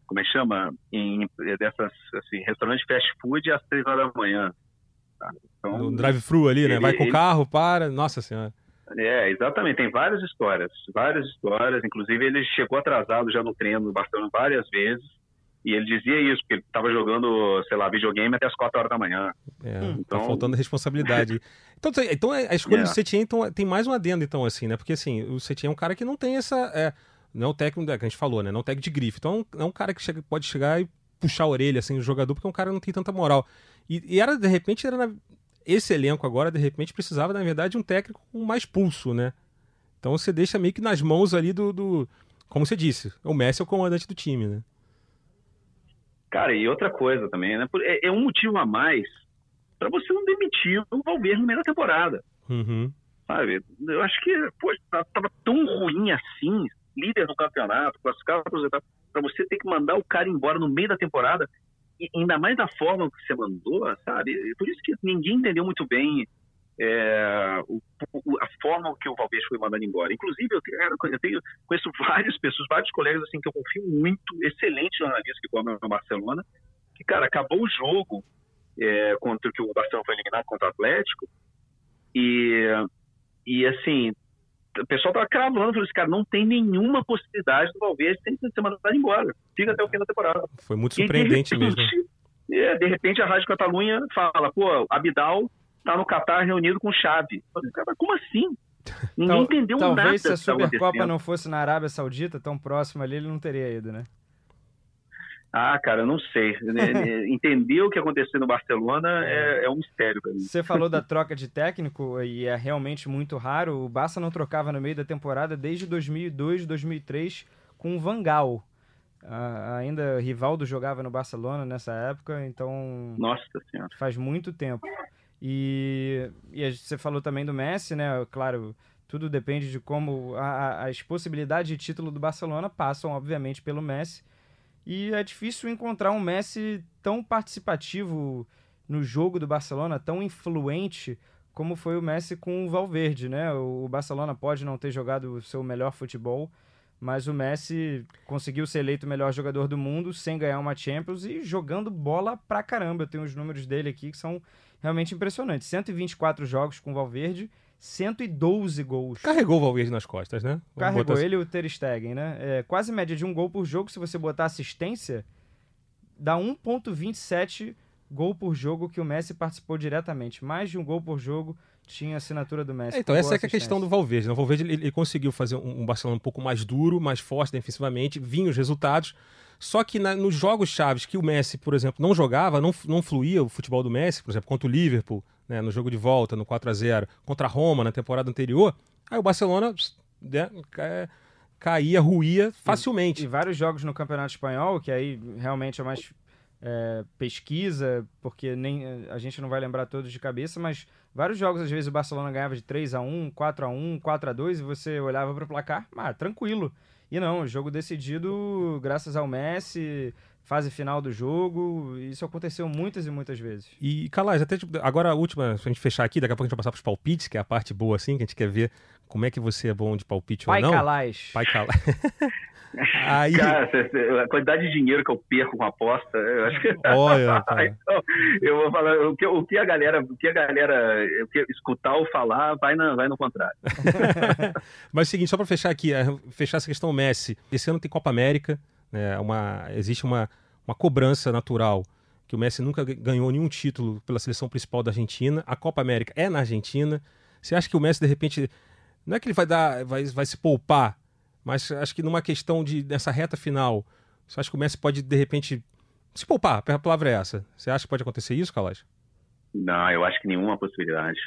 S3: como é que chama? Em dessas assim, restaurantes fast food às três horas da manhã.
S1: Tá? Então, drive-thru ali, né? Ele, Vai com o carro, para, nossa senhora.
S3: É, exatamente. Tem várias histórias, várias histórias. Inclusive, ele chegou atrasado já no treino do Barcelona várias vezes. E ele dizia isso, porque ele estava jogando, sei lá, videogame até as 4 horas da manhã.
S1: É, tá então... tá faltando responsabilidade. [laughs] então, então a escolha é. do Setien então, tem mais um adendo, então, assim, né? Porque, assim, o Setien é um cara que não tem essa... É, não é o técnico que a gente falou, né? Não é o técnico de grife. Então, é um cara que chega, pode chegar e puxar a orelha, assim, do jogador, porque é um cara que não tem tanta moral. E, e era, de repente, era na, esse elenco agora, de repente, precisava, na verdade, de um técnico com mais pulso, né? Então você deixa meio que nas mãos ali do, do como você disse, o Messi é o comandante do time, né?
S3: Cara, e outra coisa também, né? É, é um motivo a mais para você não demitir o Valverde no meio da temporada.
S1: Uhum.
S3: Sabe? Eu acho que, pô, tava tão ruim assim, líder do campeonato, classificado para você ter que mandar o cara embora no meio da temporada, ainda mais da forma que você mandou, sabe? Por isso que ninguém entendeu muito bem é, o, a forma que o Valverde foi mandado embora. Inclusive, eu, eu tenho, conheço várias pessoas, vários colegas assim que eu confio muito, excelentes jornalistas que comem no Barcelona, que, cara, acabou o jogo é, contra que o Barcelona foi eliminado contra o Atlético e, e assim, o pessoal tava cravando, falou assim, cara, não tem nenhuma possibilidade do Valverde ser mandado embora. Fica até o fim da temporada.
S1: Foi muito surpreendente repente, mesmo.
S3: É, de repente a Rádio Catalunha fala, pô, Abidal tá no Catar reunido com Chave. Como assim? [laughs] Ninguém Tal, entendeu
S2: talvez
S3: nada.
S2: Talvez se a Supercopa não fosse na Arábia Saudita, tão próximo ali, ele não teria ido, né?
S3: Ah, cara, eu não sei. [laughs] Entender o que aconteceu no Barcelona é, é um mistério para mim.
S2: Você falou da [laughs] troca de técnico e é realmente muito raro. O Barça não trocava no meio da temporada desde 2002, 2003 com o Van Gaal. Uh, ainda Rivaldo jogava no Barcelona nessa época, então.
S3: Nossa Senhora.
S2: Faz muito tempo. E, e você falou também do Messi, né? Claro, tudo depende de como a, as possibilidades de título do Barcelona passam, obviamente, pelo Messi. E é difícil encontrar um Messi tão participativo no jogo do Barcelona, tão influente como foi o Messi com o Valverde, né? O Barcelona pode não ter jogado o seu melhor futebol, mas o Messi conseguiu ser eleito o melhor jogador do mundo sem ganhar uma Champions e jogando bola pra caramba. Eu tenho os números dele aqui que são realmente impressionante. 124 jogos com o Valverde, 112 gols.
S1: Carregou o Valverde nas costas, né?
S2: Vamos Carregou ele e o Ter Stegen, né? É, quase média de um gol por jogo. Se você botar assistência, dá 1.27 gol por jogo que o Messi participou diretamente. Mais de um gol por jogo tinha assinatura do Messi.
S1: É, então, essa é, é a questão do Valverde. Né? O Valverde ele, ele conseguiu fazer um, um Barcelona um pouco mais duro, mais forte defensivamente, vinham os resultados. Só que na, nos jogos chaves que o Messi, por exemplo, não jogava, não, não fluía o futebol do Messi, por exemplo, contra o Liverpool, né, no jogo de volta, no 4 a 0 contra a Roma na temporada anterior, aí o Barcelona né, caía, ruía facilmente.
S2: E, e, vários jogos no Campeonato Espanhol, que aí realmente é mais é, pesquisa, porque nem a gente não vai lembrar todos de cabeça, mas vários jogos, às vezes, o Barcelona ganhava de 3 a 1 4 a 1 4 a 2 e você olhava para o placar, ah, tranquilo. E não, jogo decidido graças ao Messi, fase final do jogo. Isso aconteceu muitas e muitas vezes.
S1: E, Calais, até tipo, agora a última, pra gente fechar aqui, daqui a pouco a gente vai passar pros palpites, que é a parte boa, assim, que a gente quer ver como é que você é bom de palpite
S2: Pai
S1: ou não.
S2: Calais.
S1: Pai Calais. [laughs]
S3: Aí... Cara, a quantidade de dinheiro que eu perco com aposta, eu acho que. [laughs]
S1: Olha, [laughs]
S3: então, eu vou falar, o que, o que a galera, o que a galera o que escutar ou falar, vai, na, vai no contrário.
S1: Mas é o seguinte, só para fechar aqui, é, fechar essa questão Messi. Esse ano tem Copa América, né, uma, existe uma, uma cobrança natural que o Messi nunca ganhou nenhum título pela seleção principal da Argentina. A Copa América é na Argentina. Você acha que o Messi, de repente, não é que ele vai dar, vai, vai se poupar mas acho que numa questão de nessa reta final, você acha que o Messi pode, de repente, se poupar? A palavra é essa. Você acha que pode acontecer isso, Calais?
S3: Não, eu acho que nenhuma possibilidade.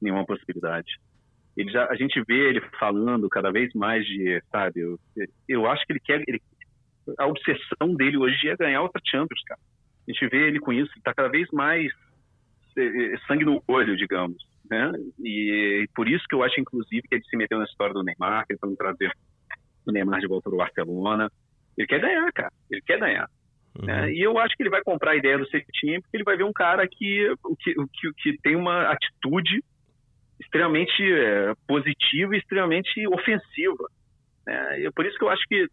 S3: Nenhuma possibilidade. Ele já, a gente vê ele falando cada vez mais de, sabe, eu, eu acho que ele quer, ele, a obsessão dele hoje é ganhar outra Champions, cara. A gente vê ele com isso, ele tá cada vez mais é, é, sangue no olho, digamos. né? E por isso que eu acho, inclusive, que ele se meteu na história do Neymar, que ele tá trazer o Neymar de volta para o Barcelona. Ele quer ganhar, cara. Ele quer ganhar. Uhum. É, e eu acho que ele vai comprar a ideia do Cetim, porque ele vai ver um cara que, que, que, que tem uma atitude extremamente é, positiva e extremamente ofensiva. É, e é por isso que eu acho que,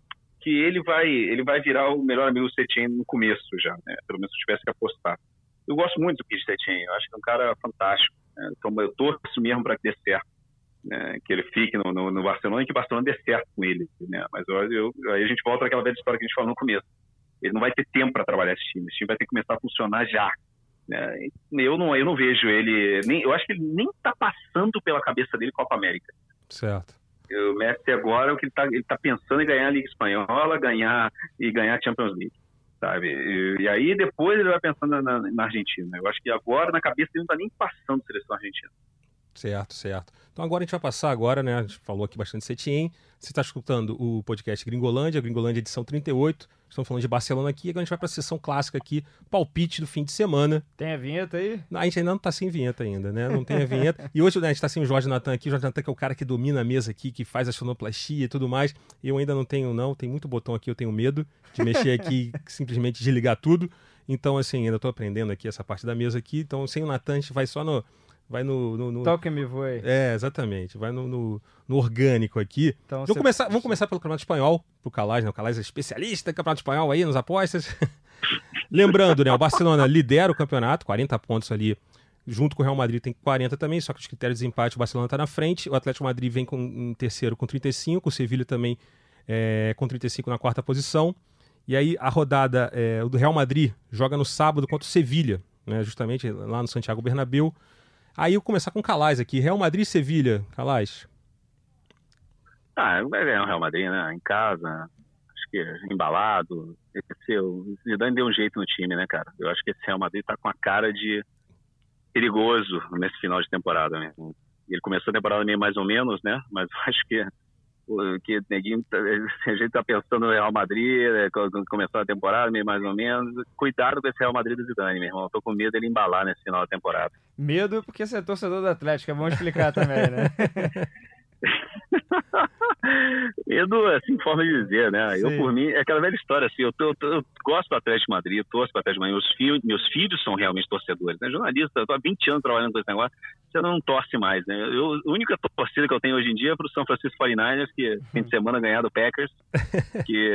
S3: que ele, vai, ele vai virar o melhor amigo do Cetim no começo já, né? pelo menos se tivesse que apostar. Eu gosto muito do Pete Cetim, eu acho que é um cara fantástico. Né? Então eu torço mesmo para que dê certo. Né? que ele fique no, no, no, Barcelona e que o Barcelona dê certo com ele. Né? Mas eu, eu, aí a gente volta àquela velha história que a gente falou no começo. Ele não vai ter tempo para trabalhar esse time. Esse time vai ter que começar a funcionar já. Né? Eu, não, eu não vejo ele. Nem, eu acho que ele nem está passando pela cabeça dele Copa América.
S1: Certo.
S3: O Messi agora o que ele está ele tá pensando em ganhar a Liga Espanhola, ganhar e ganhar a Champions League. Sabe? E, e aí depois ele vai pensando na, na, Argentina. Eu acho que agora na cabeça ele não está nem passando seleção argentina.
S1: Certo, certo. Então agora a gente vai passar agora, né? A gente falou aqui bastante Setien. Você está escutando o podcast Gringolândia, Gringolândia edição 38. Estamos falando de Barcelona aqui. Agora a gente vai para a sessão clássica aqui, palpite do fim de semana.
S2: Tem a vinheta aí?
S1: A gente ainda não está sem vinheta ainda, né? Não tem a vinheta. e hoje né, a gente está sem o Jorge Natan aqui. O Jorge Natan que é o cara que domina a mesa aqui, que faz a sonoplastia e tudo mais. Eu ainda não tenho, não. Tem muito botão aqui, eu tenho medo de mexer aqui, [laughs] simplesmente desligar tudo. Então, assim, ainda estou aprendendo aqui essa parte da mesa aqui. Então, sem o Natan, a gente vai só no vai no. no, no...
S2: Toque me voe.
S1: É, exatamente. Vai no, no, no orgânico aqui. Então, vamos, você... começar, vamos começar pelo Campeonato Espanhol, pro Calais, né? O Calais é especialista em Campeonato Espanhol aí, nos apostas. [laughs] Lembrando, né? O Barcelona lidera o campeonato, 40 pontos ali. Junto com o Real Madrid tem 40 também, só que os critérios de empate o Barcelona está na frente. O Atlético Madrid vem com, em terceiro com 35, o Sevilha também é, com 35 na quarta posição. E aí a rodada é, do Real Madrid joga no sábado contra o Sevilha, né, justamente lá no Santiago Bernabéu. Aí eu começar com Calais aqui. Real Madrid e Sevilha, Calais.
S3: Ah, vai ganhar o Real Madrid, né? Em casa, acho que embalado. Esse, o Zidane deu um jeito no time, né, cara? Eu acho que esse Real Madrid tá com a cara de perigoso nesse final de temporada mesmo. Ele começou a temporada meio mais ou menos, né? Mas eu acho que que neguinho, tá, [laughs] a gente tá pensando no Real Madrid, é, quando começou a temporada, meio mais ou menos. Cuidado com esse Real Madrid do Zidane, meu irmão. Eu tô com medo dele embalar nesse final da temporada.
S2: Medo porque você é torcedor do Atlético, é bom explicar também, né? [laughs] [laughs]
S3: Medo, assim, forma de dizer, né? Sim. Eu, por mim, é aquela velha história, assim, eu, tô, eu, eu gosto do Atlético de Madrid, eu torço pro Atlético de Madrid, meus filhos, meus filhos são realmente torcedores, né? Jornalista, eu tô há 20 anos trabalhando com esse negócio, você não torce mais, né? Eu, a única torcida que eu tenho hoje em dia é pro São Francisco 49ers, que fim de semana ganhar do Packers, [laughs] que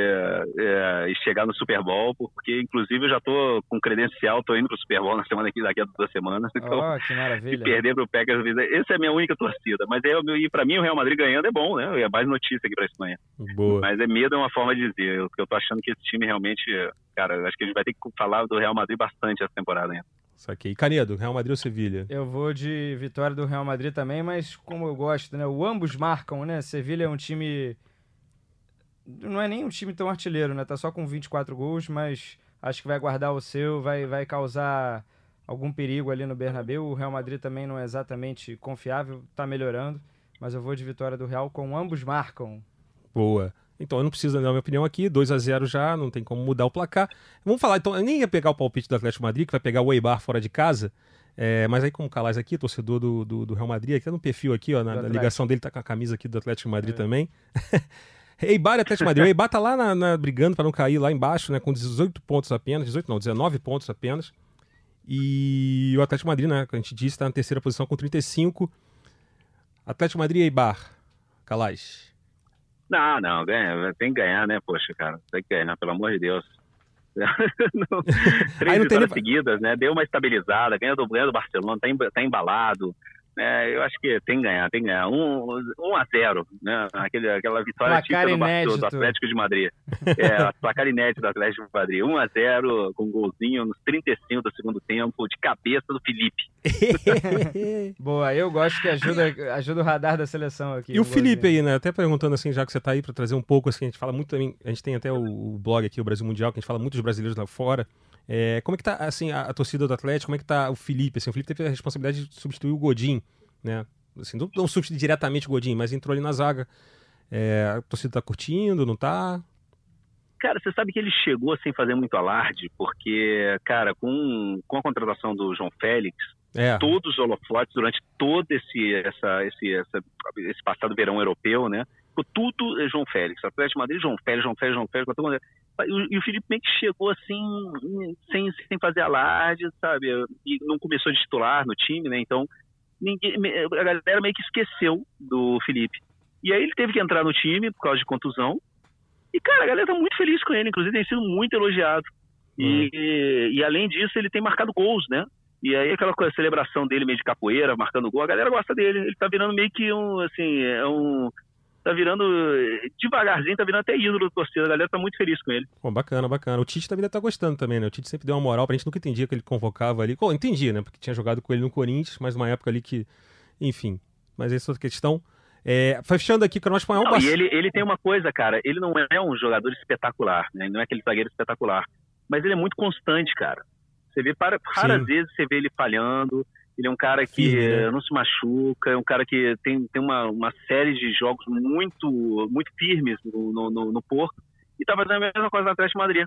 S3: é, e chegar no Super Bowl, porque inclusive eu já tô com credencial, tô indo pro Super Bowl na semana aqui, daqui a duas semanas. [laughs]
S2: Então, oh, que maravilha.
S3: E perder pro Packers, essa é a minha única torcida. Mas é, e pra mim o Real Madrid ganhando é bom, né? É mais notícia aqui pra Espanha.
S1: Boa.
S3: Mas é medo é uma forma de dizer. Eu, eu tô achando que esse time realmente, cara, acho que a gente vai ter que falar do Real Madrid bastante essa temporada ainda.
S1: Saquei. Canedo, Real Madrid ou Sevilha?
S2: Eu vou de vitória do Real Madrid também, mas como eu gosto, né? O ambos marcam, né? Sevilha é um time. Não é nem um time tão artilheiro, né? Tá só com 24 gols, mas acho que vai guardar o seu, vai, vai causar algum perigo ali no Bernabéu. O Real Madrid também não é exatamente confiável, tá melhorando, mas eu vou de vitória do Real com ambos marcam.
S1: Boa. Então eu não preciso dar minha opinião aqui, 2 a 0 já, não tem como mudar o placar. Vamos falar, então, eu nem ia pegar o palpite do Atlético Madrid, que vai pegar o Eibar fora de casa. É, mas aí, como o Calais aqui, torcedor do, do, do, Real Madrid, aqui tá no perfil aqui, ó, na, na ligação dele, tá com a camisa aqui do Atlético Madrid é. também. [laughs] Eibar e Atlético Madrid. O Eibar tá lá na, na, brigando para não cair lá embaixo, né? Com 18 pontos apenas, 18 não, 19 pontos apenas. E o Atlético Madrid, né? Que a gente disse, está na terceira posição com 35. Atlético Madrid e Eibar. Calais.
S3: Não, não, ganha, tem que ganhar, né? Poxa, cara, tem que ganhar, pelo amor de Deus. [laughs] [laughs] Três vitórias seguidas, né? Deu uma estabilizada, ganha do, ganha do Barcelona, tá, tá embalado. É, eu acho que tem que ganhar, tem que ganhar. 1 um, um a 0 né? Aquele, aquela vitória típica do, do, Atlético de Madrid. [laughs] É, placar inédito do Atlético de Madrid. 1 a 0 com um golzinho nos 35 do segundo tempo, de cabeça do Felipe. [laughs]
S2: Boa, eu gosto que ajuda, ajuda o radar da seleção aqui.
S1: E o Felipe aí, né? Até perguntando assim, já que você tá aí para trazer um pouco, assim, a gente fala muito também, a gente tem até o, o blog aqui, o Brasil Mundial, que a gente fala muito dos brasileiros lá fora. É, como é que tá assim, a, a, torcida do Atlético? Como é que tá o Felipe? Assim, o Felipe teve a responsabilidade de substituir o Godin, né? Assim, não, não substituir diretamente o Godin, mas entrou ali na zaga. É, a torcida tá curtindo, não tá?
S3: Cara, você sabe que ele chegou sem fazer muito alarde, porque, cara, com, com a contratação do João Félix, é. todos os holofotes durante todo esse, essa, esse, essa, esse passado verão europeu, né? Ficou tudo João Félix, Atlético de Madrid, João Félix, João Félix, João Félix, todo mundo. E o Felipe meio que chegou assim, sem, sem fazer alarde, sabe? E não começou de titular no time, né? Então, ninguém, a galera meio que esqueceu do Felipe. E aí ele teve que entrar no time por causa de contusão. E, cara, a galera tá muito feliz com ele, inclusive tem sido muito elogiado. E, uhum. e, e, além disso, ele tem marcado gols, né? E aí aquela coisa, celebração dele meio de capoeira, marcando gol, a galera gosta dele. Ele tá virando meio que um, assim, é um... Tá virando, devagarzinho, tá virando até ídolo do torcida. A galera tá muito feliz com ele.
S1: Pô, bacana, bacana. O Tite também deve tá gostando também, né? O Tite sempre deu uma moral pra gente, nunca entendia que ele convocava ali. Pô, entendia, né? Porque tinha jogado com ele no Corinthians, mas uma época ali que... Enfim, mas essa é outra questão. É, fechando aqui o espanhol.
S3: Não, e ele, ele tem uma coisa, cara. Ele não é um jogador espetacular, né? Ele não é aquele zagueiro espetacular. Mas ele é muito constante, cara. Você vê, para, raras Sim. vezes você vê ele falhando. Ele é um cara que Sim, né? não se machuca, é um cara que tem, tem uma, uma série de jogos muito, muito firmes no, no, no Porto. E tá fazendo a mesma coisa na Atlético de Madrid.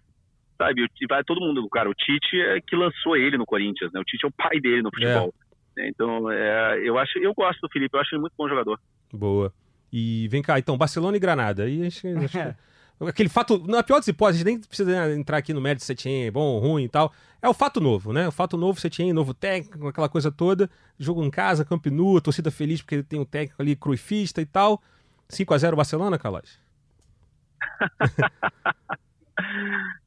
S3: Sabe? Vai todo mundo, cara. O Tite é que lançou ele no Corinthians, né? O Tite é o pai dele no futebol. É. Então, é, eu acho, eu gosto do Felipe, eu acho ele muito bom jogador.
S1: Boa. E vem cá, então, Barcelona e Granada. E acho, acho [laughs] aquele fato, na pior das hipóteses, a gente nem precisa entrar aqui no mérito se é bom, ruim e tal. É o fato novo, né? O fato novo, Setien, novo técnico, aquela coisa toda. Jogo em casa, Camp Nou, torcida feliz porque tem um técnico ali cruifista e tal. 5 a 0 Barcelona, Calais? [laughs]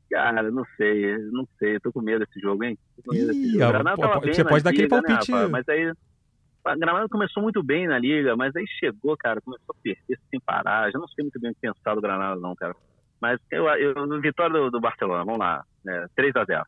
S3: Cara, não sei, não sei, tô com medo desse jogo, hein?
S1: Ih, jogo. Pô, você pode dar aquele né, palpite.
S3: Né, mas aí a Granada começou muito bem na liga, mas aí chegou, cara, começou a perder sem parar. Já não sei muito bem o que pensar do Granada, não, cara. Mas eu, eu vitória do, do, Barcelona, vamos lá. É, 3x0.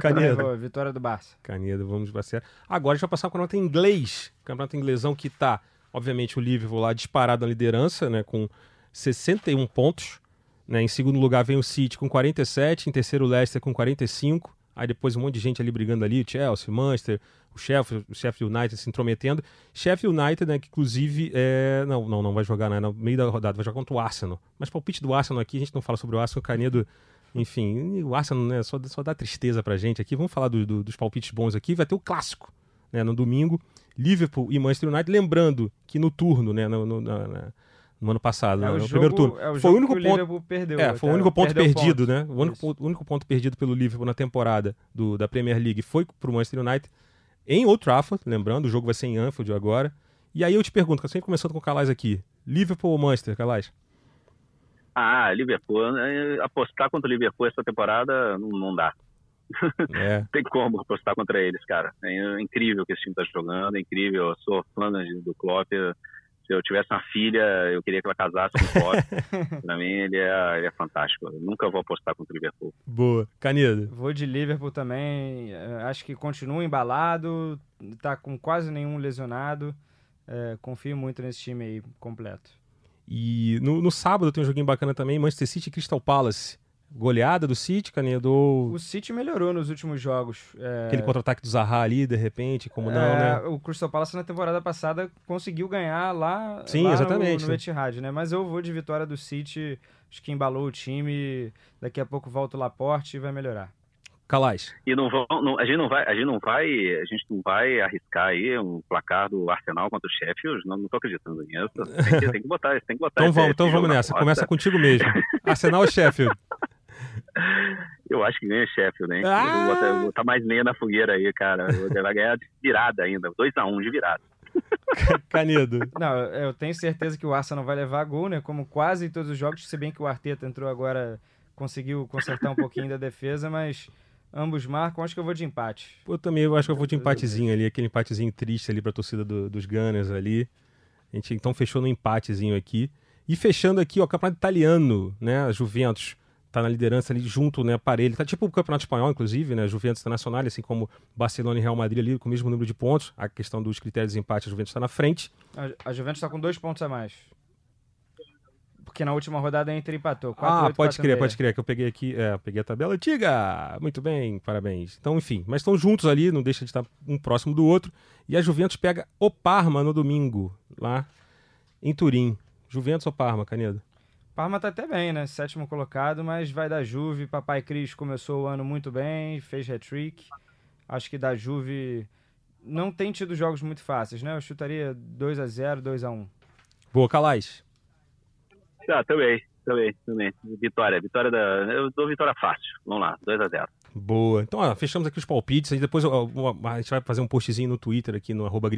S2: Canedo. vitória do Barça.
S1: Canedo, vamos Barcelona. Agora a gente vai passar para o campeonato inglês. Campeonato inglesão que está, obviamente, o Liverpool lá disparado na liderança, né, com 61 pontos. Né, em segundo lugar vem o City com 47, em terceiro o Leicester com 45. Aí depois um monte de gente ali brigando ali, Chelsea, Manchester, o Sheffield, o Sheffield United se intrometendo. Sheffield United, né, que inclusive é... não, não, não vai jogar né, no meio da rodada, vai jogar contra o Arsenal. Mas palpite do Arsenal aqui, a gente não fala sobre o Arsenal, o Canedo, enfim, o Arsenal né, só, só dá tristeza pra gente aqui. Vamos falar do, do, dos palpites bons aqui, vai ter o clássico, né, no domingo, Liverpool e Manchester United, lembrando que no turno, né, no, no, no ano passado, é né, no jogo, primeiro turno.
S2: É o
S1: foi
S2: o
S1: único
S2: o
S1: ponto,
S2: perdeu,
S1: é, foi o único ponto perdido, ponto. né? O único, ponto, o único ponto perdido pelo Liverpool na temporada do, da Premier League foi para o Manchester United em Old Trafford, lembrando, o jogo vai ser em Anfield agora. E aí eu te pergunto, sempre começando com o Calais aqui, Liverpool ou Manchester, Calais?
S3: Ah, Liverpool. Né? Apostar contra o Liverpool essa temporada não, dá. É. não [laughs] tem como apostar contra eles, cara. É incrível que esse time tá jogando, é incrível. Eu sou fã do Klopp se eu tivesse uma filha, eu queria que ela casasse com o Klopp. [laughs] pra mim, ele é, ele é fantástico. Eu nunca vou apostar contra o Liverpool.
S1: Boa. Canedo.
S2: Vou de Liverpool também. É, acho que continua embalado, tá com quase nenhum lesionado. É, confio muito nesse time aí completo.
S1: E no, no sábado tem um joguinho bacana também, Manchester City e Crystal Palace goleada do City, Canedo?
S2: O City melhorou nos últimos jogos.
S1: É... Aquele contra-ataque do Zaha ali, de repente, como é... não, né?
S2: O Crystal Palace na temporada passada conseguiu ganhar lá,
S1: Sim,
S2: lá
S1: exatamente.
S2: no, no Etihad, né? Mas eu vou de vitória do City, acho que embalou o time, daqui a pouco volta o Laporte e vai melhorar.
S1: Calais.
S3: E não vão, não, a gente não vai, a gente não vai, a gente não vai arriscar aí um placar do Arsenal contra o Sheffield. Não, não tô acreditando nisso. Tem que, tem que botar, tem que botar.
S1: então vamos, então vamos nessa. Começa contigo mesmo. [laughs] Arsenal ou Sheffield?
S3: Eu acho que ganha Sheffield, hein? Ah! Vou, vou botar mais meia na fogueira aí, cara. Vai ganhar de virada ainda. 2x1 um de virada. [laughs]
S1: Canedo.
S2: Não, eu tenho certeza que o Arsenal vai levar gol, né? Como quase em todos os jogos, se bem que o Arteta entrou agora, conseguiu consertar um pouquinho da defesa, mas ambos marcam. Acho que eu vou de empate.
S1: Eu também eu acho que eu vou de empatezinho ali, aquele empatezinho triste ali pra torcida do, dos Gunners ali. A gente então fechou no empatezinho aqui. E fechando aqui, ó, o campeonato italiano, né? A Juventus tá na liderança ali junto, né, parelho. Tá tipo o Campeonato Espanhol, inclusive, né, Juventus Internacional, assim como Barcelona e Real Madrid ali com o mesmo número de pontos. A questão dos critérios de empate, a Juventus está na frente.
S2: A, a Juventus está com dois pontos a mais. Porque na última rodada a Inter empatou. 4,
S1: ah,
S2: 8,
S1: pode crer, pode crer, que eu peguei aqui, é, peguei a tabela antiga. Muito bem, parabéns. Então, enfim, mas estão juntos ali, não deixa de estar um próximo do outro. E a Juventus pega o Parma no domingo, lá em Turim. Juventus ou Parma, Canedo?
S2: Parma tá até bem, né? Sétimo colocado, mas vai da Juve. Papai Cris começou o ano muito bem, fez hat-trick. Acho que da Juve não tem tido jogos muito fáceis, né? Eu chutaria 2 a 0 2 a 1
S1: Boa, Calais.
S3: Ah, também, também, também. Vitória, vitória da. Eu dou vitória fácil. Vamos lá, 2 a 0
S1: Boa. Então, ó, fechamos aqui os palpites. Aí depois ó, a gente vai fazer um postzinho no Twitter aqui no arroba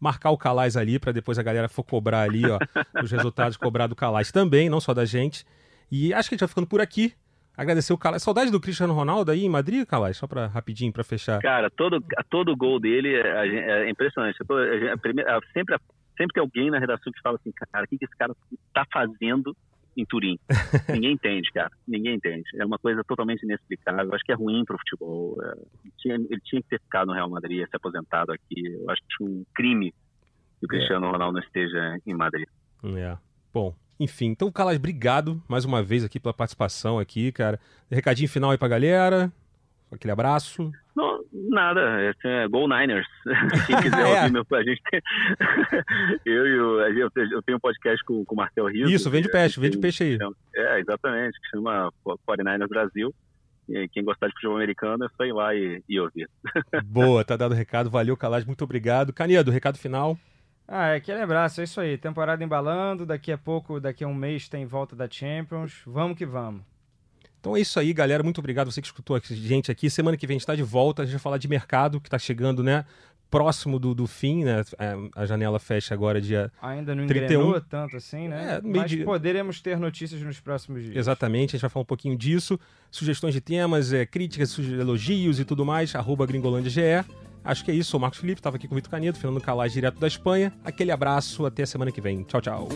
S1: marcar o Calais ali para depois a galera for cobrar ali, ó, os resultados cobrar do Calais também, não só da gente. E acho que a gente vai ficando por aqui. Agradecer o Calais. Saudade do Cristiano Ronaldo aí em Madrid, Calais? Só para rapidinho, para fechar.
S3: Cara, todo, todo gol dele é, é impressionante. Tô, a primeira, sempre, sempre tem alguém na redação que fala assim, cara, o que, que esse cara tá fazendo em Turim. [laughs] Ninguém entende, cara. Ninguém entende. É uma coisa totalmente inexplicável. Eu acho que é ruim para o futebol. É, ele, tinha, ele, tinha, que ter ficado no Real Madrid, se aposentado aqui. Eu acho que é um crime que o Cristiano é. Ronaldo não esteja em Madrid.
S1: É. Bom, enfim. Então, Calas, obrigado mais uma vez aqui pela participação aqui, cara. Recadinho final aí pra galera. Aquele abraço.
S3: Nada, esse é Go Niners. [laughs] Quem quiser [laughs] é. ouvir meu. A gente tem... [laughs] eu e o. Eu tenho um podcast com, com o Marcel Rio.
S1: Isso, vende peixe, vende peixe aí.
S3: É, exatamente, que chama 49ers Brasil. E quem gostar de futebol americano é só ir lá e, e ouvir.
S1: Boa, tá dado o recado. Valeu, Calage, muito obrigado. Canedo, recado final.
S2: Ah, é que lembrar, é isso aí. Temporada embalando, daqui a pouco, daqui a um mês tem volta da Champions. Vamos que vamos.
S1: Então é isso aí, galera. Muito obrigado você que escutou a gente aqui. Semana que vem a gente está de volta. A gente vai falar de mercado que está chegando, né? Próximo do, do fim, né? É, a janela fecha agora dia
S2: Ainda não 31. tanto assim, né? É, Mas de... poderemos ter notícias nos próximos dias.
S1: Exatamente, a gente vai falar um pouquinho disso. Sugestões de temas, é, críticas, elogios e tudo mais. Arroba GringolândiaGE. Acho que é isso. Sou o Marcos Felipe, estava aqui com o Vitor Canedo, Fernando Calais, direto da Espanha. Aquele abraço, até a semana que vem. Tchau, tchau.